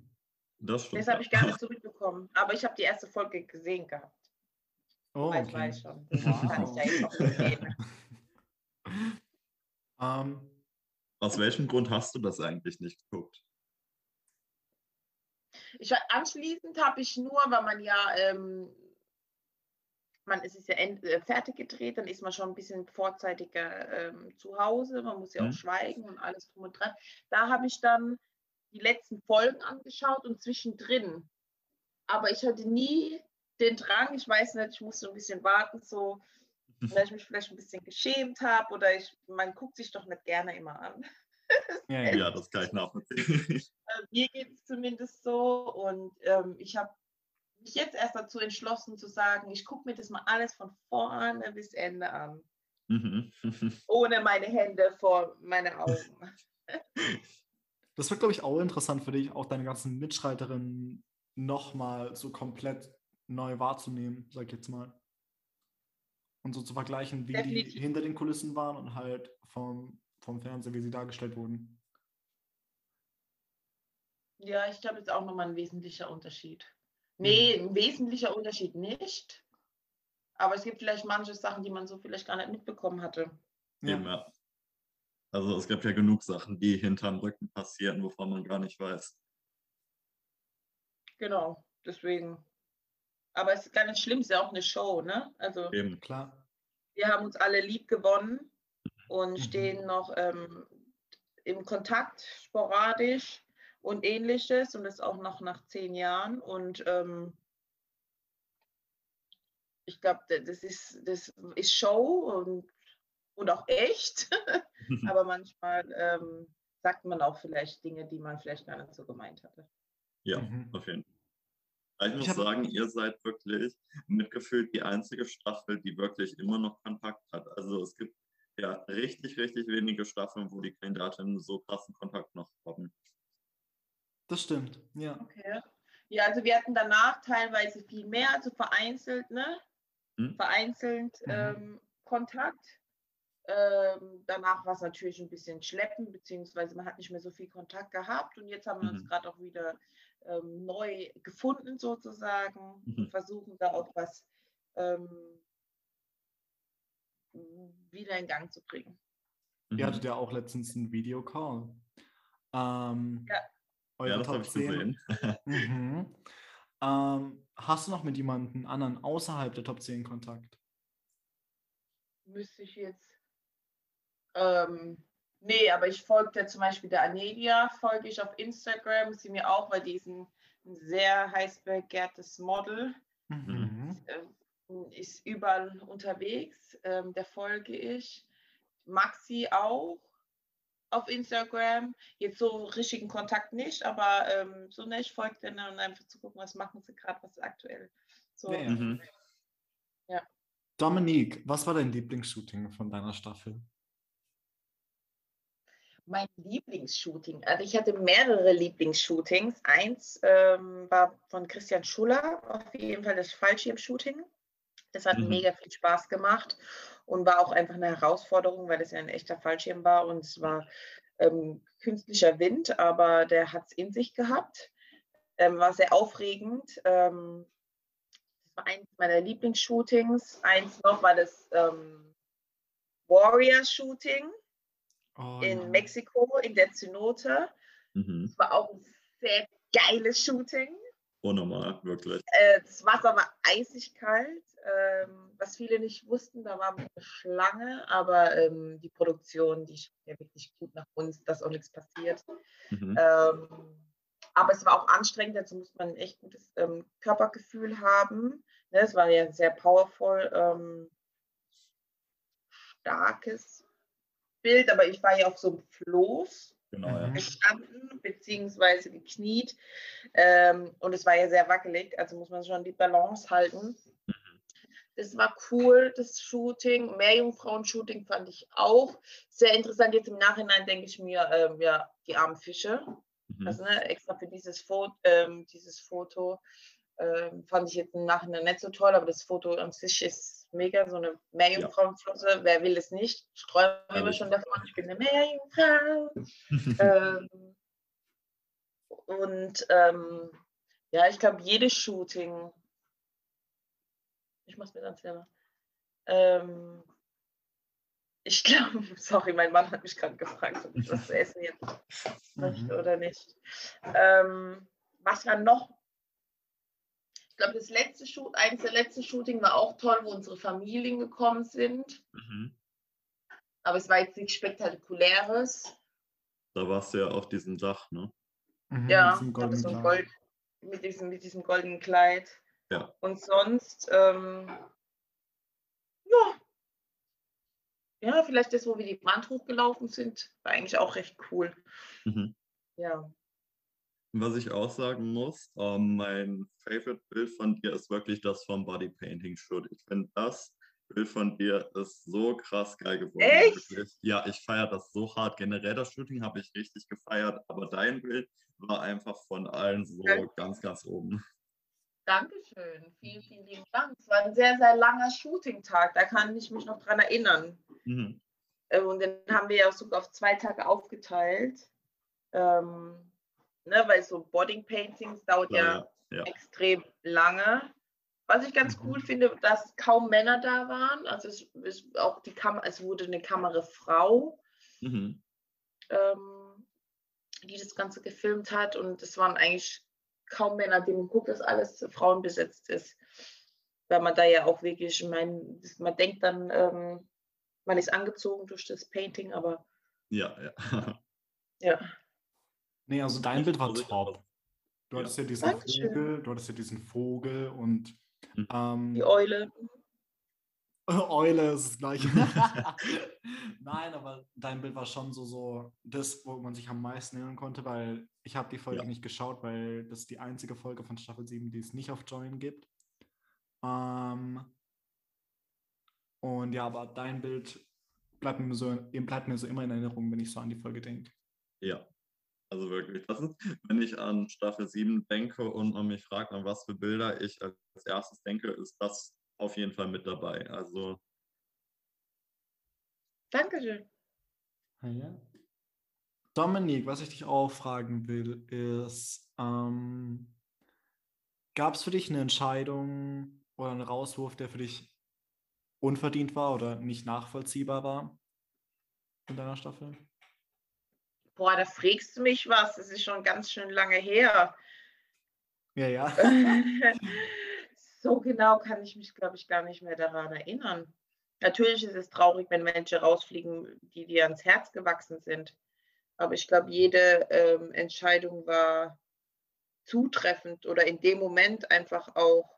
Das stimmt. Das habe ich gar nicht so mitbekommen. Aber ich habe die erste Folge gesehen gehabt. Oh, okay. Ich weiß schon. Das wow. kann ich ja jetzt auch sehen. um, ähm, Aus welchem Grund hast du das eigentlich nicht geguckt? Ich, anschließend habe ich nur, weil man ja, ähm, man ist es ja end, äh, fertig gedreht, dann ist man schon ein bisschen vorzeitiger ähm, zu Hause, man muss ja mhm. auch schweigen und alles drum und dran. Da habe ich dann die letzten Folgen angeschaut und zwischendrin. Aber ich hatte nie den Drang, ich weiß nicht, ich musste ein bisschen warten, so, weil ich mich vielleicht ein bisschen geschämt habe oder ich, man guckt sich doch nicht gerne immer an. Ja, ja. ja das kann ich nachvollziehen. Äh, mir geht es zumindest so und ähm, ich habe mich jetzt erst dazu entschlossen zu sagen, ich gucke mir das mal alles von vorne bis Ende an. Mhm. Ohne meine Hände vor meine Augen. Das wird, glaube ich, auch interessant für dich, auch deine ganzen Mitschreiterinnen nochmal so komplett neu wahrzunehmen, sag ich jetzt mal. Und so zu vergleichen, wie Definitiv. die hinter den Kulissen waren und halt vom, vom Fernseher, wie sie dargestellt wurden. Ja, ich glaube, das ist auch nochmal ein wesentlicher Unterschied. Nee, mhm. ein wesentlicher Unterschied nicht. Aber es gibt vielleicht manche Sachen, die man so vielleicht gar nicht mitbekommen hatte. Ja. ja. Also es gibt ja genug Sachen, die hinterm Rücken passieren, wovon man gar nicht weiß. Genau, deswegen. Aber es ist gar nicht schlimm, es ist ja auch eine Show, ne? Also Eben. klar. Wir haben uns alle lieb gewonnen und mhm. stehen noch ähm, im Kontakt sporadisch und ähnliches und das auch noch nach zehn Jahren. Und ähm, ich glaube, das ist, das ist Show und und auch echt. Aber manchmal ähm, sagt man auch vielleicht Dinge, die man vielleicht gar nicht so gemeint hatte. Ja, mhm. auf jeden Fall. Ich muss ich sagen, ihr seid wirklich mitgefühlt die einzige Staffel, die wirklich immer noch Kontakt hat. Also es gibt ja richtig, richtig wenige Staffeln, wo die Kandidatinnen so krassen Kontakt noch haben. Das stimmt, ja. Okay. Ja, also wir hatten danach teilweise viel mehr, also vereinzelt, ne? Hm? Vereinzelt mhm. ähm, Kontakt. Ähm, danach war es natürlich ein bisschen schleppen, beziehungsweise man hat nicht mehr so viel Kontakt gehabt und jetzt haben wir mhm. uns gerade auch wieder ähm, neu gefunden sozusagen, mhm. versuchen da auch was ähm, wieder in Gang zu bringen. Ihr hattet ja auch letztens einen Videocall. Ähm, ja. ja, das habe ich gesehen. mhm. ähm, hast du noch mit jemandem anderen außerhalb der Top 10 Kontakt? Müsste ich jetzt ähm, nee, aber ich folge zum Beispiel der Anelia, folge ich auf Instagram, sie mir auch, weil die ist ein, ein sehr heiß begehrtes Model. Mhm. Äh, ist überall unterwegs, ähm, der folge ich. Maxi auch auf Instagram. Jetzt so richtigen Kontakt nicht, aber ähm, so ne, ich folge denen und einfach zu gucken, was machen sie gerade, was ist aktuell. So. Ja. Mhm. ja. Dominique, was war dein Lieblingsshooting von deiner Staffel? Mein Lieblingsshooting. Also ich hatte mehrere Lieblingsshootings. Eins ähm, war von Christian Schuller, auf jeden Fall das Fallschirmshooting. Das hat mhm. mega viel Spaß gemacht und war auch einfach eine Herausforderung, weil es ja ein echter Fallschirm war und es war ähm, künstlicher Wind, aber der hat es in sich gehabt. Ähm, war sehr aufregend. Ähm, das war eins meiner Lieblingsshootings. Eins noch war das ähm, Warrior-Shooting oh, in ja. Mexiko, in der Zynote. Mhm. Es war auch ein sehr geiles Shooting. Unnormal, wirklich. Äh, das Wasser war eisig kalt. Ähm, was viele nicht wussten, da war eine Schlange, aber ähm, die Produktion, die schaut ja wirklich gut nach uns, dass auch nichts passiert. Mhm. Ähm, aber es war auch anstrengend, dazu muss man ein echt gutes Körpergefühl haben. Ne, es war ja sehr powerful, starkes Bild, aber ich war ja auf so einem Floß Genau, ja. Mhm. gestanden, beziehungsweise gekniet. Ähm, und es war ja sehr wackelig, also muss man schon die Balance halten. Das war cool, das Shooting. Meerjungfrauen-Shooting fand ich auch sehr interessant. Jetzt im Nachhinein denke ich mir, ähm, ja, die armen Fische. Mhm. Also ne, extra für dieses, Foto, ähm, dieses Foto ähm, fand ich jetzt im Nachhinein nicht so toll, aber das Foto an sich ist mega, so eine Meerjungfrauenflosse. Wer will es nicht? Ich träume immer schon davon, ich bin eine Meerjungfrau. ähm, und ähm, ja, ich glaube, jedes Shooting, ich mach's mir dann selber. Ähm, ich glaube, sorry, mein Mann hat mich gerade gefragt, ob ich was zu essen jetzt möchte Mhm. oder nicht. Ähm, was war noch? Ich glaube, das letzte Shoot, eins der letzten Shooting war auch toll, wo unsere Familien gekommen sind. Mhm. Aber es war jetzt nichts Spektakuläres. Da warst du ja auf diesem Dach, ne? Mhm, Ja, mit diesem Gold, mit, diesem, mit diesem goldenen Kleid. Ja. Und sonst, ähm, ja. Ja, vielleicht das, wo wir die Brand hochgelaufen sind, war eigentlich auch recht cool. Mhm. Ja. Was ich auch sagen muss, ähm, mein Favorite-Bild von dir ist wirklich das vom Body Painting Shoot. Ich finde, das Bild von dir ist so krass geil geworden. Echt? Wirklich. Ja, ich feiere das so hart. Generell das Shooting habe ich richtig gefeiert, aber dein Bild war einfach von allen so Okay. ganz, ganz oben. Dankeschön. Vielen, vielen lieben Dank. Es war ein sehr, sehr langer Shooting-Tag. Da kann ich mich noch dran erinnern. Mhm. Äh, Und den haben wir ja sogar auf zwei Tage aufgeteilt. Ähm, ne, weil so Body Paintings dauert ja Ja, ja. extrem lange. Was ich ganz Mhm. cool finde, dass kaum Männer da waren. Also es ist auch die Kamera, es wurde eine Kamerafrau, Mhm. ähm, die das Ganze gefilmt hat und es waren eigentlich kaum Männer, die man guckt, dass alles Frauen besetzt ist. Weil man da ja auch wirklich, ich meine, man denkt dann, ähm, man ist angezogen durch das Painting, aber Ja, ja. ja. Nee, also dein Bild war top. Du hattest ja diesen Dankeschön. Vogel, du hattest ja diesen Vogel und Mhm. ähm, Die Eule. Eule ist das gleiche. Nein, aber dein Bild war schon so, so das, wo man sich am meisten erinnern konnte, weil ich habe die Folge Ja. nicht geschaut, weil das ist die einzige Folge von Staffel 7, die es nicht auf Join gibt. Ähm, und ja, aber dein Bild bleibt mir so, bleibt mir so immer in Erinnerung, wenn ich so an die Folge denke. Ja, also wirklich. Das ist, wenn ich an Staffel 7 denke und man mich fragt, an was für Bilder ich als erstes denke, ist das auf jeden Fall mit dabei. Also Dankeschön. Ah, ja. Dominik, was ich dich auch fragen will, ist, ähm, gab es für dich eine Entscheidung oder einen Rauswurf, der für dich unverdient war oder nicht nachvollziehbar war in deiner Staffel? Boah, da fragst du mich was. Das ist schon ganz schön lange her. Ja, ja. so genau kann ich mich, glaube ich, gar nicht mehr daran erinnern. Natürlich ist es traurig, wenn Menschen rausfliegen, die dir ans Herz gewachsen sind. Aber ich glaube, jede ähm, Entscheidung war zutreffend oder in dem Moment einfach auch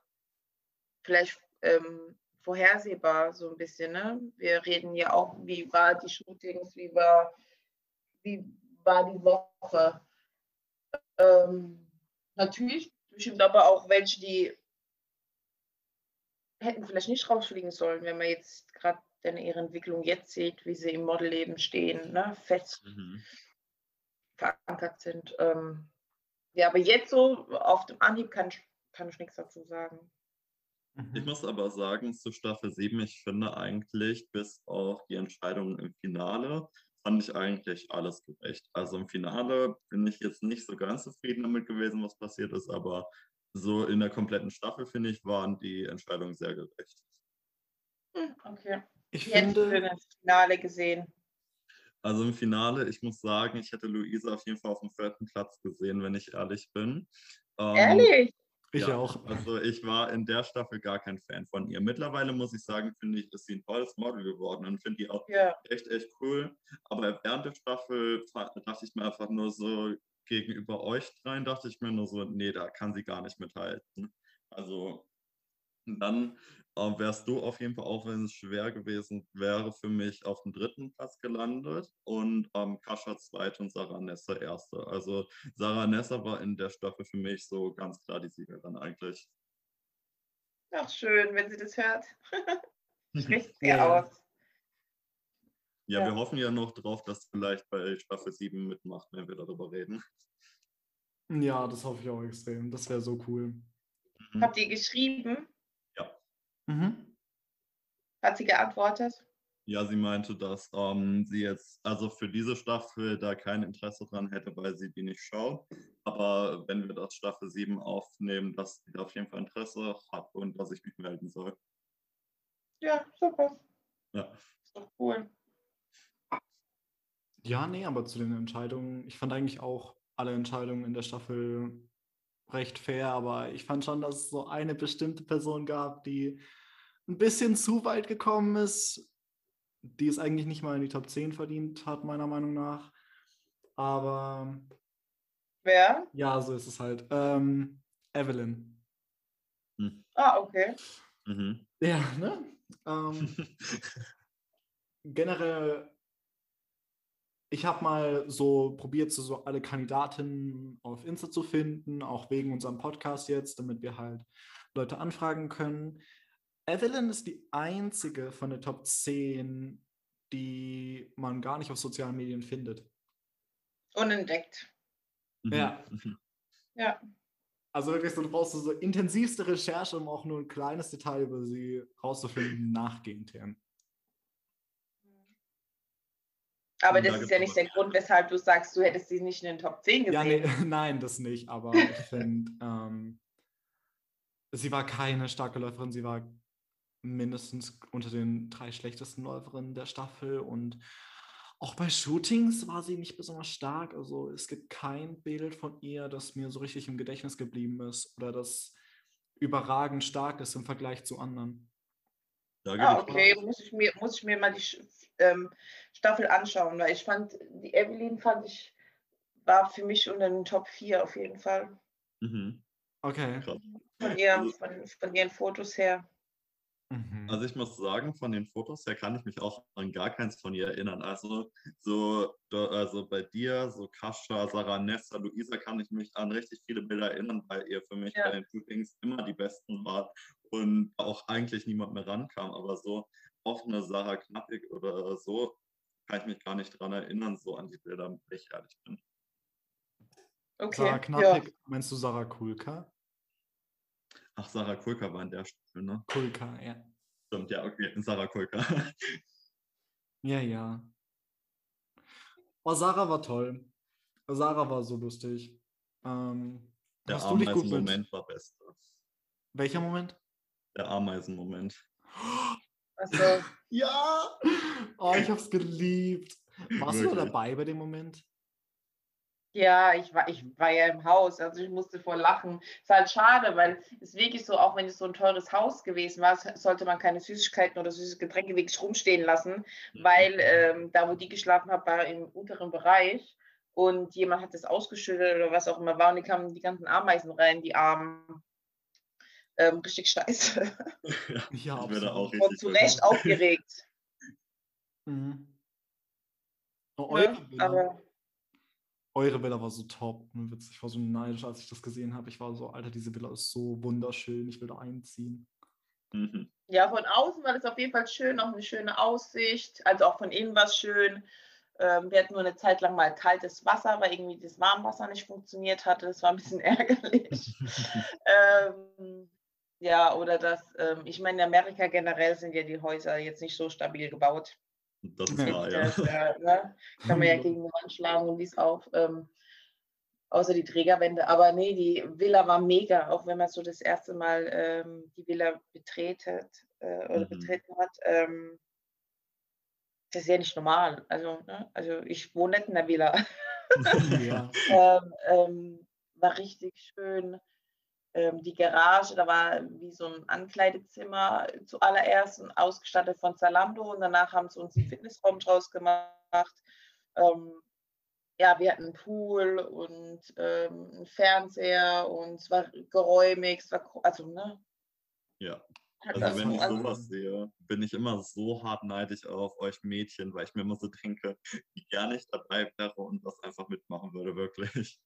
vielleicht ähm, vorhersehbar, so ein bisschen. Ne? Wir reden ja auch, wie war die Shootings, wie war, wie war die Woche. Ähm, natürlich bestimmt aber auch welche, die hätten vielleicht nicht rausfliegen sollen, wenn man jetzt gerade ihre Entwicklung jetzt sieht, wie sie im Modelleben stehen, ne? fest mhm. verankert sind. Ähm, ja, aber jetzt so auf dem Anhieb kann ich, kann ich nichts dazu sagen. Ich muss aber sagen, zu Staffel 7, ich finde eigentlich, bis auf die Entscheidung im Finale, fand ich eigentlich alles gerecht. Also im Finale bin ich jetzt nicht so ganz zufrieden damit gewesen, was passiert ist, aber so in der kompletten Staffel, finde ich, waren die Entscheidungen sehr gerecht. Hm, okay. Ich Wie hättest du denn finde, das Finale gesehen? Also im Finale, ich muss sagen, ich hätte Luisa auf jeden Fall auf dem vierten Platz gesehen, wenn ich ehrlich bin. Ähm, ehrlich? Ich ja, auch. Also ich war in der Staffel gar kein Fan von ihr. Mittlerweile muss ich sagen, finde ich, ist sie ein tolles Model geworden und finde die auch ja. echt, echt cool. Aber während der Staffel dachte ich mir einfach nur so, gegenüber euch dreien dachte ich mir nur so, nee, da kann sie gar nicht mithalten. Also dann äh, wärst du auf jeden Fall, auch wenn es schwer gewesen wäre, für mich auf dem dritten Platz gelandet und ähm, Kascha zweit und Sarah Nessa erste. Also Sarah Nessa war in der Staffel für mich so ganz klar die Siegerin eigentlich. Ach, schön, wenn sie das hört. Spricht sie ja. aus. Ja, ja, wir hoffen ja noch drauf, dass vielleicht bei Staffel 7 mitmacht, wenn wir darüber reden. Ja, das hoffe ich auch extrem. Das wäre so cool. Mhm. Habt ihr geschrieben? Mhm. Hat sie geantwortet? Ja, sie meinte, dass ähm, sie jetzt also für diese Staffel da kein Interesse dran hätte, weil sie die nicht schaut. Aber wenn wir das Staffel 7 aufnehmen, dass sie auf jeden Fall Interesse hat und dass ich mich melden soll. Ja, super. Ja. Ist doch cool. Ja, nee, aber zu den Entscheidungen, ich fand eigentlich auch alle Entscheidungen in der Staffel recht fair, aber ich fand schon, dass es so eine bestimmte Person gab, die ein bisschen zu weit gekommen ist, die es eigentlich nicht mal in die Top 10 verdient hat, meiner Meinung nach. Aber. Wer? Ja, so ist es halt. Ähm, Evelyn. Hm. Ah, okay. Mhm. Ja, ne? Ähm, generell ich habe mal so probiert, so alle Kandidatinnen auf Insta zu finden, auch wegen unserem Podcast jetzt, damit wir halt Leute anfragen können. Evelyn ist die einzige von der Top 10, die man gar nicht auf sozialen Medien findet. Unentdeckt. Mhm. Ja. Ja. Also wirklich so, du brauchst so intensivste Recherche, um auch nur ein kleines Detail über sie rauszufinden, nachgehend. Aber das ist ja nicht der Grund, weshalb du sagst, du hättest sie nicht in den Top 10 gesehen. Ja, nee, nein, das nicht. Aber ich finde, ähm, sie war keine starke Läuferin. Sie war mindestens unter den drei schlechtesten Läuferinnen der Staffel. Und auch bei Shootings war sie nicht besonders stark. Also es gibt kein Bild von ihr, das mir so richtig im Gedächtnis geblieben ist oder das überragend stark ist im Vergleich zu anderen. Ah, okay, muss ich, mir, muss ich mir mal die ähm, Staffel anschauen, weil ich fand, die Evelyn fand ich, war für mich unter den Top 4 auf jeden Fall. Mhm. Okay. Von, ihr, also von, von ihren Fotos her. Mhm. Also ich muss sagen, von den Fotos her kann ich mich auch an gar keins von ihr erinnern. Also so, also bei dir, so Kascha, Sarah Nessa, Luisa kann ich mich an richtig viele Bilder erinnern, weil ihr für mich ja. bei den Shootings immer die besten wart und auch eigentlich niemand mehr rankam. Aber so offene Sarah Knappig oder so kann ich mich gar nicht dran erinnern, so an die Bilder, wenn ich ehrlich bin. Okay. Sarah Knappig, ja. meinst du Sarah Kulka? Ach, Sarah Kulka war in der ne? Kulka, ja. Stimmt, ja, okay, Sarah Kulka. ja, ja. Oh, Sarah war toll. Sarah war so lustig. Ähm, der Ameisen-Moment war best. Welcher Moment? Der Ameisen-Moment. Also. ja! Oh, ich hab's geliebt. Warst Wirklich? du da dabei bei dem Moment? Ja, ich war, ich war ja im Haus, also ich musste vor lachen. Ist halt schade, weil es wirklich so, auch wenn es so ein teures Haus gewesen war, sollte man keine Süßigkeiten oder süße Getränke wirklich rumstehen lassen, mhm. weil ähm, da, wo die geschlafen hat, war im unteren Bereich und jemand hat das ausgeschüttet oder was auch immer war und die kamen die ganzen Ameisen rein, die Armen ähm, richtig scheiße. Ja, ja auch Und zu Recht aufgeregt. Mhm. Oh, ja, aber... eure Villa war so top. Ich war so neidisch, als ich das gesehen habe. Ich war so, Alter, diese Villa ist so wunderschön. Ich will da einziehen. Mhm. Ja, von außen war das auf jeden Fall schön, auch eine schöne Aussicht. Also auch von innen war es schön. Ähm, wir hatten nur eine Zeit lang mal kaltes Wasser, weil irgendwie das Warmwasser nicht funktioniert hatte. Das war ein bisschen ärgerlich. ähm, ja, oder das, ähm, ich meine, in Amerika generell sind ja die Häuser jetzt nicht so stabil gebaut. Das ist wahr, ja. Das, äh, ne? Kann man ja gegen die Wand schlagen und wie es auch, ähm, außer die Trägerwände. Aber nee, die Villa war mega, auch wenn man so das erste Mal ähm, die Villa betretet äh, oder mhm. betreten hat. Ähm, das ist ja nicht normal. Also, ne? also ich wohne nicht in der Villa. ja. ähm, ähm, war richtig schön. Ähm, die Garage, da war wie so ein Ankleidezimmer zuallererst und ausgestattet von Zalando und danach haben sie uns einen Fitnessraum draus gemacht. Ähm, ja, wir hatten einen Pool und ähm, einen Fernseher und es war geräumig, es war, also, ne? Ja. Also wenn ich sowas sehe, bin ich immer so hart neidisch auf euch Mädchen, weil ich mir immer so denke, wie gerne ich dabei wäre und das einfach mitmachen würde, wirklich.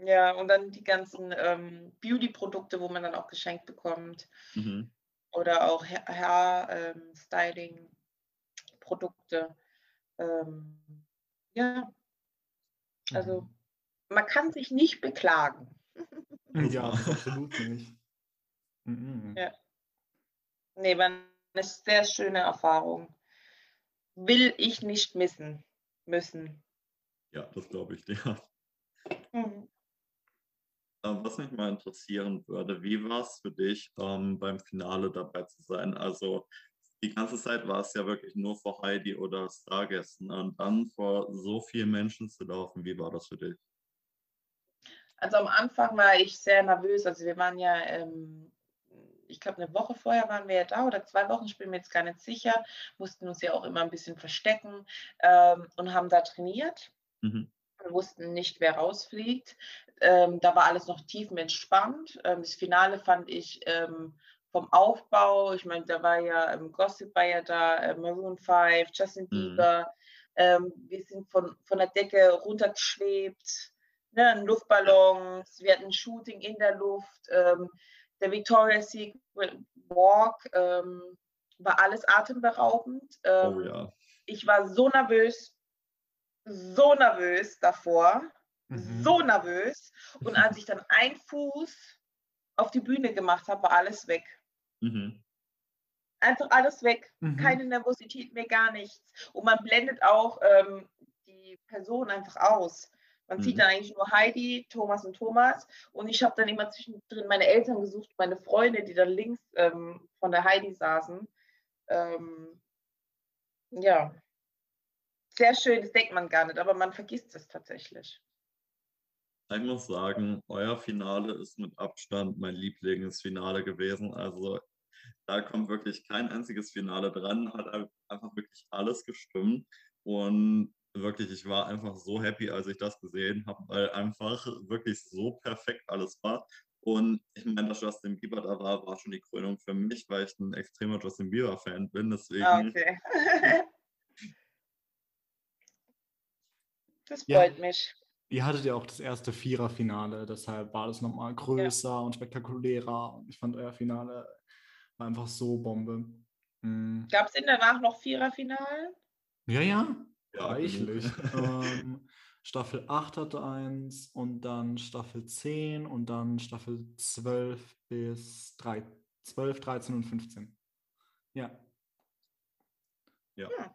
Ja, und dann die ganzen ähm, Beauty-Produkte, wo man dann auch geschenkt bekommt. Mhm. Oder auch Hair-Styling-Produkte. Ähm, ja, also mhm. man kann sich nicht beklagen. Ja, absolut nicht. Mhm. Ja. Nee, war eine sehr schöne Erfahrung. Will ich nicht missen müssen. Ja, das glaube ich dir. Mhm. Ähm, was mich mal interessieren würde, wie war es für dich, ähm, beim Finale dabei zu sein? Also die ganze Zeit war es ja wirklich nur vor Heidi oder Stargästen und dann vor so vielen Menschen zu laufen. Wie war das für dich? Also am Anfang war ich sehr nervös. Also wir waren ja, ähm, ich glaube, eine Woche vorher waren wir ja da oder zwei Wochen, ich bin mir jetzt gar nicht sicher, mussten uns ja auch immer ein bisschen verstecken ähm, und haben da trainiert. Mhm. Wir wussten nicht, wer rausfliegt. Ähm, da war alles noch tiefenentspannt. Ähm, das Finale fand ich ähm, vom Aufbau, ich meine, da war ja ähm, Gossip war ja da, äh, Maroon 5, Justin mhm. Bieber. Mhm. wir sind von, von der Decke runtergeschwebt, ne, ein Luftballon, wir hatten ein Shooting in der Luft. Ähm, der Victoria's Secret Walk ähm, war alles atemberaubend. oh ja. Ich war so nervös, so nervös davor, mhm. so nervös. Und als ich dann einen Fuß auf die Bühne gemacht habe, war alles weg. Mhm. Einfach alles weg. Mhm. Keine Nervosität mehr, gar nichts. Und man blendet auch ähm, die Person einfach aus. Man sieht mhm. dann eigentlich nur Heidi, Thomas und Thomas. Und ich habe dann immer zwischendrin meine Eltern gesucht, meine Freunde, die dann links ähm, von der Heidi saßen. Ähm, ja, sehr schön, das denkt man gar nicht, aber man vergisst es tatsächlich. Ich muss sagen, euer Finale ist mit Abstand mein Lieblingsfinale gewesen. Also da kommt wirklich kein einziges Finale dran, hat einfach wirklich alles gestimmt. Und wirklich, ich war einfach so happy, als ich das gesehen habe, weil einfach wirklich so perfekt alles war. Und ich meine, dass Justin Bieber da war, war schon die Krönung für mich, weil ich ein extremer Justin Bieber-Fan bin. Deswegen okay. Das freut ja. mich. Ihr hattet ja auch das erste Vierer-Finale, deshalb war das nochmal größer ja. und spektakulärer. Und ich fand euer Finale war einfach so Bombe. Mhm. Gab es in danach noch Vierer-Finalen? Ja, ja, ja reichlich. ähm, Staffel 8 hatte eins und dann Staffel 10 und dann Staffel 12 bis 3, 12, 13 und 15. Ja. Ja. Hm.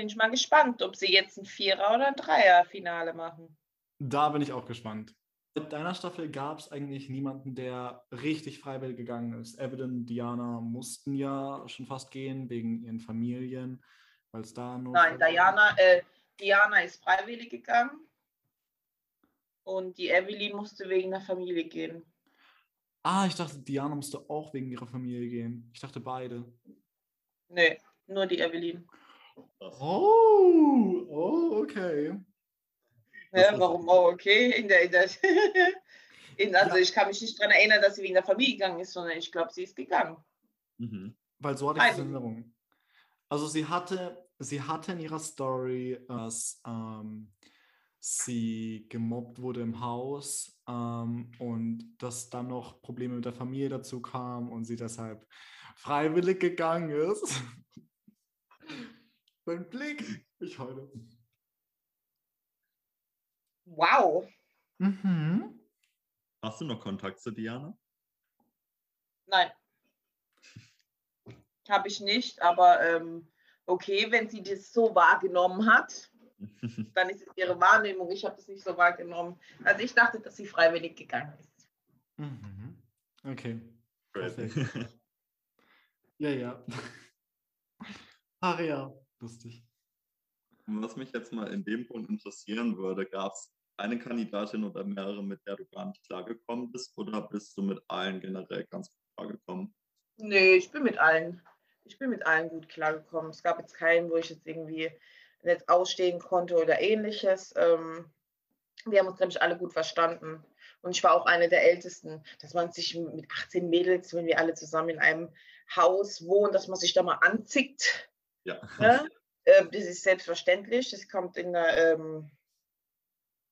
Bin ich mal gespannt, ob sie jetzt ein Vierer- oder ein Dreier-Finale machen. Da bin ich auch gespannt. Mit deiner Staffel gab es eigentlich niemanden, der richtig freiwillig gegangen ist. Evelyn, Diana mussten ja schon fast gehen wegen ihren Familien, weil es da nur. Nein, Diana, äh, Diana ist freiwillig gegangen und die Evelyn musste wegen der Familie gehen. Ah, ich dachte, Diana musste auch wegen ihrer Familie gehen. Ich dachte beide. Nee, nur die Evelyn. Oh, oh, okay. Ja, warum oh, okay? In der, in der in, also ja. ich kann mich nicht daran erinnern, dass sie wegen der Familie gegangen ist, sondern ich glaube, sie ist gegangen. Mhm. Weil so hatte ich die Erinnerung. Also sie hatte, sie hatte in ihrer Story, dass ähm, sie gemobbt wurde im Haus ähm, und dass dann noch Probleme mit der Familie dazu kamen und sie deshalb freiwillig gegangen ist. Dein Blick. Ich heule. Wow. Mhm. Hast du noch Kontakt zu Diana? Nein. Habe ich nicht, aber ähm, okay, wenn sie das so wahrgenommen hat, dann ist es ihre Wahrnehmung. Ich habe das nicht so wahrgenommen. Also ich dachte, dass sie freiwillig gegangen ist. Mhm. Okay. Perfekt. ja, ja. Ja, lustig. Was mich jetzt mal in dem Punkt interessieren würde, gab es eine Kandidatin oder mehrere, mit der du gar nicht klargekommen bist oder bist du mit allen generell ganz gut klargekommen? Nee, ich bin mit allen. Ich bin mit allen gut klargekommen. Es gab jetzt keinen, wo ich jetzt irgendwie nicht ausstehen konnte oder ähnliches. Ähm, wir haben uns, glaube ich, alle gut verstanden. Und ich war auch eine der Ältesten, dass man sich mit 18 Mädels, wenn wir alle zusammen in einem Haus wohnen, dass man sich da mal anzickt. Ja. Ne? Ähm, das ist selbstverständlich. Das kommt in der, ähm,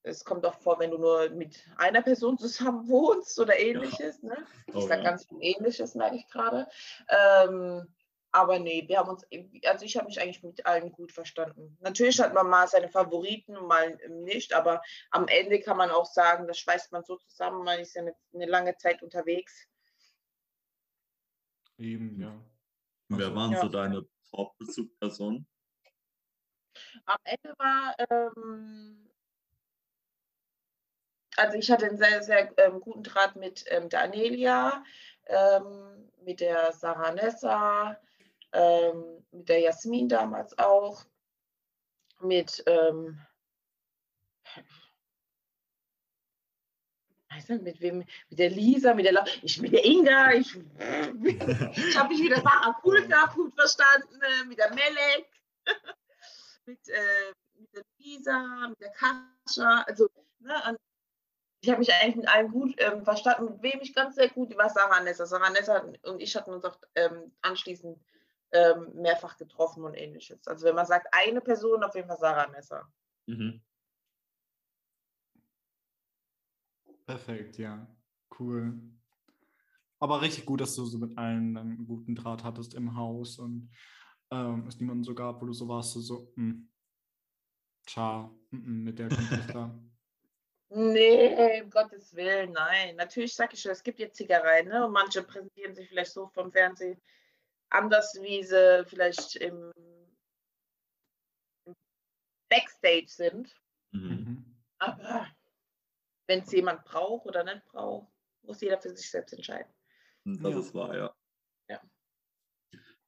es kommt auch vor, wenn du nur mit einer Person zusammen wohnst oder ähnliches. Ne? Ich Oh, sage ja. ganz viel ähnliches, merke ich gerade. Ähm, aber nee, wir haben uns, also ich habe mich eigentlich mit allen gut verstanden. Natürlich hat man mal seine Favoriten, mal nicht, aber am Ende kann man auch sagen, das schweißt man so zusammen, man ist ja eine, eine lange Zeit unterwegs. Eben, ja. Wer Also- waren Ja. so deine Hauptbezugspersonen? Am Ende war, ähm, also ich hatte einen sehr, sehr ähm, guten Draht mit ähm, der Anelia, ähm, mit der Sarah Nessa, ähm, mit der Jasmin damals auch, mit, ähm, weiß nicht, mit wem, mit der Lisa, mit der, La ich, mit der Inga, ich, ich habe mich mit der Sarah Kulka gut verstanden, äh, mit der Melek, mit, äh, mit der Lisa, mit der Kascha, also ne, ich habe mich eigentlich mit allen gut ähm, verstanden. Mit wem ich ganz sehr gut war Sarah Nessa. Sarah Nessa und ich hatten uns auch ähm, anschließend ähm, mehrfach getroffen und ähnliches. Also wenn man sagt, eine Person, auf jeden Fall Sarah Nessa. Mhm. Perfekt, ja. Cool. Aber richtig gut, dass du so mit allen dann einen guten Draht hattest im Haus und ähm, es niemanden so gab, wo du so warst, so, hm, ciao, mm, mm, mit der kommt nicht klar. Nee, um Gottes Willen, nein. Natürlich sage ich schon, es gibt jetzt Zickereien, ne? Und manche präsentieren sich vielleicht so vom Fernsehen anders, wie sie vielleicht im, im Backstage sind. Mhm. Mhm. Aber wenn es jemand braucht oder nicht braucht, muss jeder für sich selbst entscheiden. Das Ja. ist wahr, ja. Ja.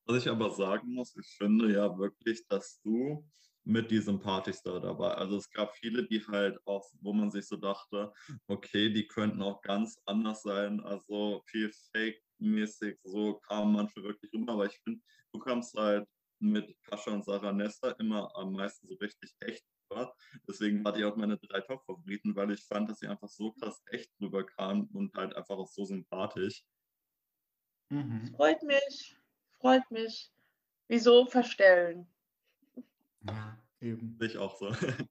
Was ich aber sagen muss, ich finde ja wirklich, dass du mit diesem Partystar dabei, also es gab viele, die halt auch, wo man sich so dachte, okay, die könnten auch ganz anders sein, also viel Fake-mäßig, so kamen manche wirklich rüber, aber ich finde, du kamst halt mit Kascha und Sarah Nessa immer am meisten so richtig echt rüber. Deswegen war die auch meine drei Top-Favoriten, weil ich fand, dass sie einfach so krass echt rüberkamen und halt einfach auch so sympathisch. Mhm. Freut mich, freut mich. Wieso verstellen? Ja, eben. Ich auch so.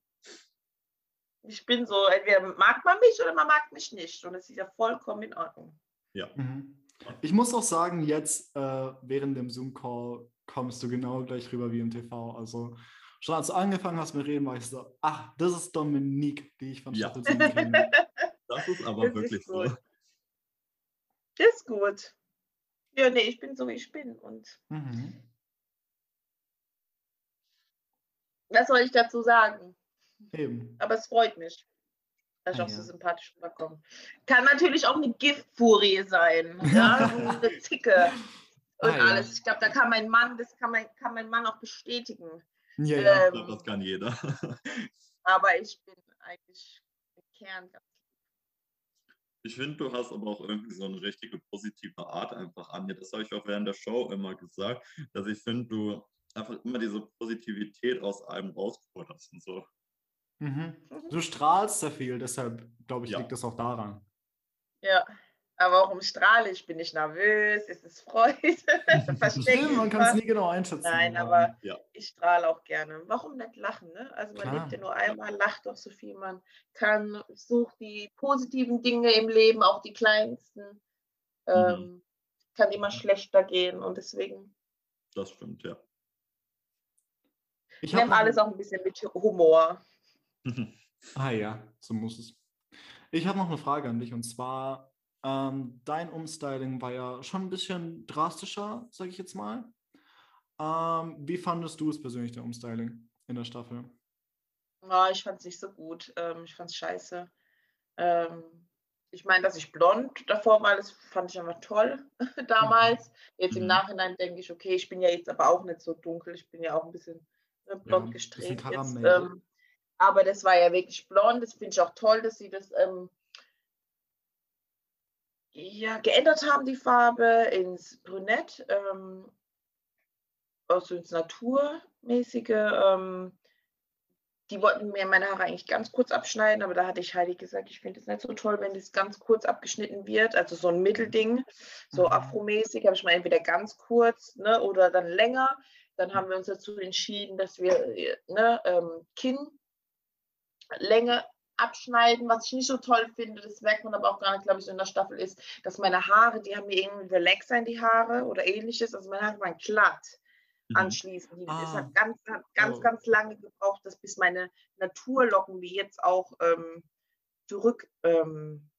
Ich bin so, entweder mag man mich oder man mag mich nicht. Und es ist ja vollkommen in Ordnung. Mhm. Ich muss auch sagen, jetzt äh, während dem Zoom-Call kommst du genau gleich rüber wie im TV. Also schon als du angefangen hast mit Reden, war ich so, ach, das ist Dominique, die ich von Ja. Staffel 7 kenne. Das ist aber Das ist wirklich so. gut. Ist gut. Ja, nee, ich bin so, wie ich bin. Und Mhm. was soll ich dazu sagen? Eben. Aber es freut mich, dass ich Ah, auch so ja. sympathisch rüberkomme. Kann natürlich auch eine Giftfurie sein. Ja? eine Zicke und Ah, ja. alles. Ich glaube, da kann mein Mann, das kann mein, kann mein Mann auch bestätigen. Ja, ja. Ähm, das kann jeder. Aber ich bin eigentlich im Kern ganz Ich finde, du hast aber auch irgendwie so eine richtige positive Art einfach an dir. Das habe ich auch während der Show immer gesagt, dass ich finde, du einfach immer diese Positivität aus einem rausforderst und so. Mhm. Du strahlst sehr viel, deshalb glaube ich, Ja. liegt das auch daran. Ja, aber warum strahle ich? Bin ich nervös? Ist es Freude? Verstecke Stimmt, man kann es nie genau einschätzen. Nein, aber Ja. ich strahle auch gerne. Warum nicht lachen? Ne? Also man Klar. lebt ja nur einmal, lacht doch so viel man kann, sucht die positiven Dinge im Leben, auch die kleinsten. Ähm, Kann immer schlechter gehen und deswegen Das stimmt, ja. ich habe alles auch ein bisschen mit Humor. Ah ja, so muss es. Ich habe noch eine Frage an dich und zwar, ähm, dein Umstyling war ja schon ein bisschen drastischer, sage ich jetzt mal. Ähm, wie fandest du es persönlich, der Umstyling in der Staffel? Ja, ich fand es nicht so gut. Ähm, ich fand es scheiße. Ähm, ich meine, dass ich blond davor war, das fand ich einfach toll damals. Jetzt im Mhm. Nachhinein denke ich, okay, ich bin ja jetzt aber auch nicht so dunkel, ich bin ja auch ein bisschen ne, blond bisschen gestrebt. Ähm, aber das war ja wirklich blond. Das finde ich auch toll, dass sie das ähm, ja, geändert haben, die Farbe ins Brünett, ähm, also ins Naturmäßige. Ähm, die wollten mir meine Haare eigentlich ganz kurz abschneiden, aber da hatte ich Heidi gesagt, ich finde es nicht so toll, wenn das ganz kurz abgeschnitten wird. Also so ein Mittelding, so Mhm. afromäßig, habe ich mal entweder ganz kurz ne, oder dann länger. Dann haben wir uns dazu entschieden, dass wir äh, ne, ähm, Kinnlänge abschneiden, was ich nicht so toll finde, das merkt man aber auch gar nicht, glaube ich, so in der Staffel, ist, dass meine Haare, die haben mir irgendwie Relaxer in die Haare oder ähnliches, also meine Haare waren glatt Mhm. anschließend. Es Ah. hat ganz, hat ganz, Oh. ganz lange gebraucht, dass bis meine Naturlocken, wie jetzt auch ähm, zurück ähm,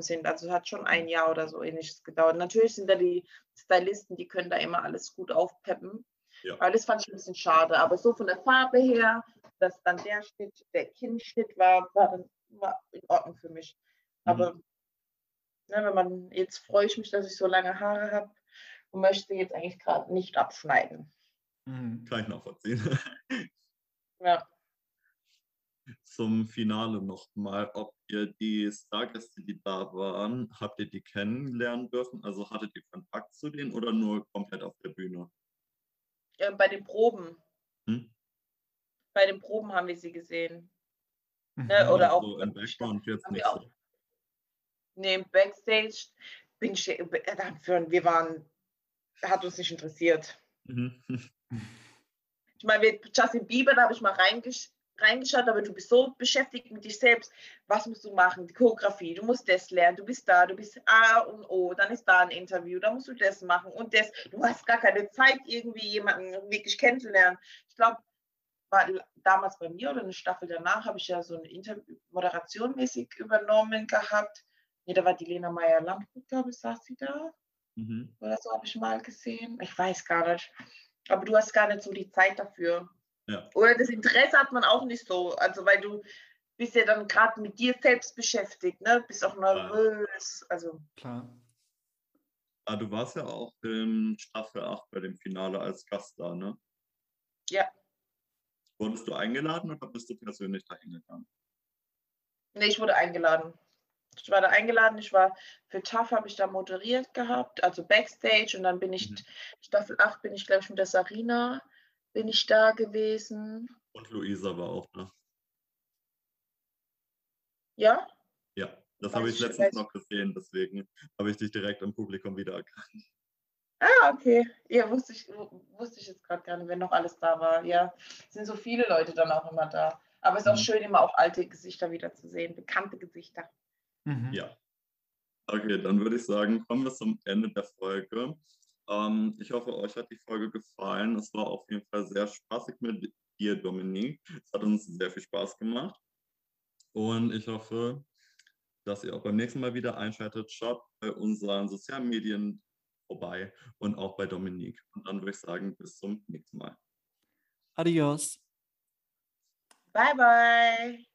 sind. Also es hat schon ein Jahr oder so ähnliches gedauert. Natürlich sind da die Stylisten, die können da immer alles gut aufpeppen. Ja. Aber das fand ich ein bisschen schade. Aber so von der Farbe her, dass dann der Schnitt, der Kinnschnitt war, war, dann, war in Ordnung für mich. Mhm. Aber ne, wenn man, jetzt freue ich mich, dass ich so lange Haare habe und möchte jetzt eigentlich gerade nicht abschneiden. Mhm. Kann ich nachvollziehen. Ja. Zum Finale nochmal, ob ihr die Stargäste, die da waren, habt ihr die kennenlernen dürfen? Also hattet ihr Kontakt zu denen oder nur komplett auf der Bühne? Äh, bei den Proben. Hm? Bei den Proben haben wir sie gesehen. Mhm. Ne, oder auch so im Background jetzt nicht auch- so. Nee, im Backstage bin ich, äh, wir waren, hat uns nicht interessiert. Mhm. Ich meine, mit Justin Bieber, da habe ich mal reingesch reingeschaut, aber du bist so beschäftigt mit dich selbst. Was musst du machen? Die Choreografie, du musst das lernen, du bist da, du bist A und O, dann ist da ein Interview, da musst du das machen und das. Du hast gar keine Zeit, irgendwie jemanden wirklich kennenzulernen. Ich glaube, war damals bei mir oder eine Staffel danach habe ich ja so eine Interview Moderation mäßig übernommen gehabt. Nee, da war die Lena Meyer-Landrut, glaube ich, saß sie da Mhm. oder so habe ich mal gesehen. Ich weiß gar nicht. Aber du hast gar nicht so die Zeit dafür. Ja. Oder das Interesse hat man auch nicht so. Also weil du bist ja dann gerade mit dir selbst beschäftigt, ne? Bist auch nervös. Also Klar. Ah, du warst ja auch in Staffel 8 bei dem Finale als Gast da, ne? Ja. Wurdest du eingeladen oder bist du persönlich da hingegangen? nee, ich wurde eingeladen. Ich war da eingeladen, ich war für TAF habe ich da moderiert gehabt, also Backstage und dann bin ich, Mhm. Staffel 8 bin ich, glaube ich, mit der Sarina bin ich da gewesen. Und Luisa war auch da. Ja, Ja, das habe ich letztens noch gesehen, deswegen habe ich dich direkt im Publikum wiedererkannt. Ah, okay. Ja, wusste ich, wu- wusste ich jetzt gerade gar nicht, wenn noch alles da war. Ja, es sind so viele Leute dann auch immer da. Aber es ist auch Mhm. schön, immer auch alte Gesichter wieder zu sehen, bekannte Gesichter. Mhm. Ja. Okay, dann würde ich sagen, kommen wir zum Ende der Folge. Ähm, ich hoffe, euch hat die Folge gefallen. Es war auf jeden Fall sehr spaßig mit dir, Dominik. Es hat uns sehr viel Spaß gemacht. Und ich hoffe, dass ihr auch beim nächsten Mal wieder einschaltet. Schaut bei unseren sozialen Medien vorbei und auch bei Dominik. Und dann würde ich sagen, bis zum nächsten Mal. Adios. Bye, bye.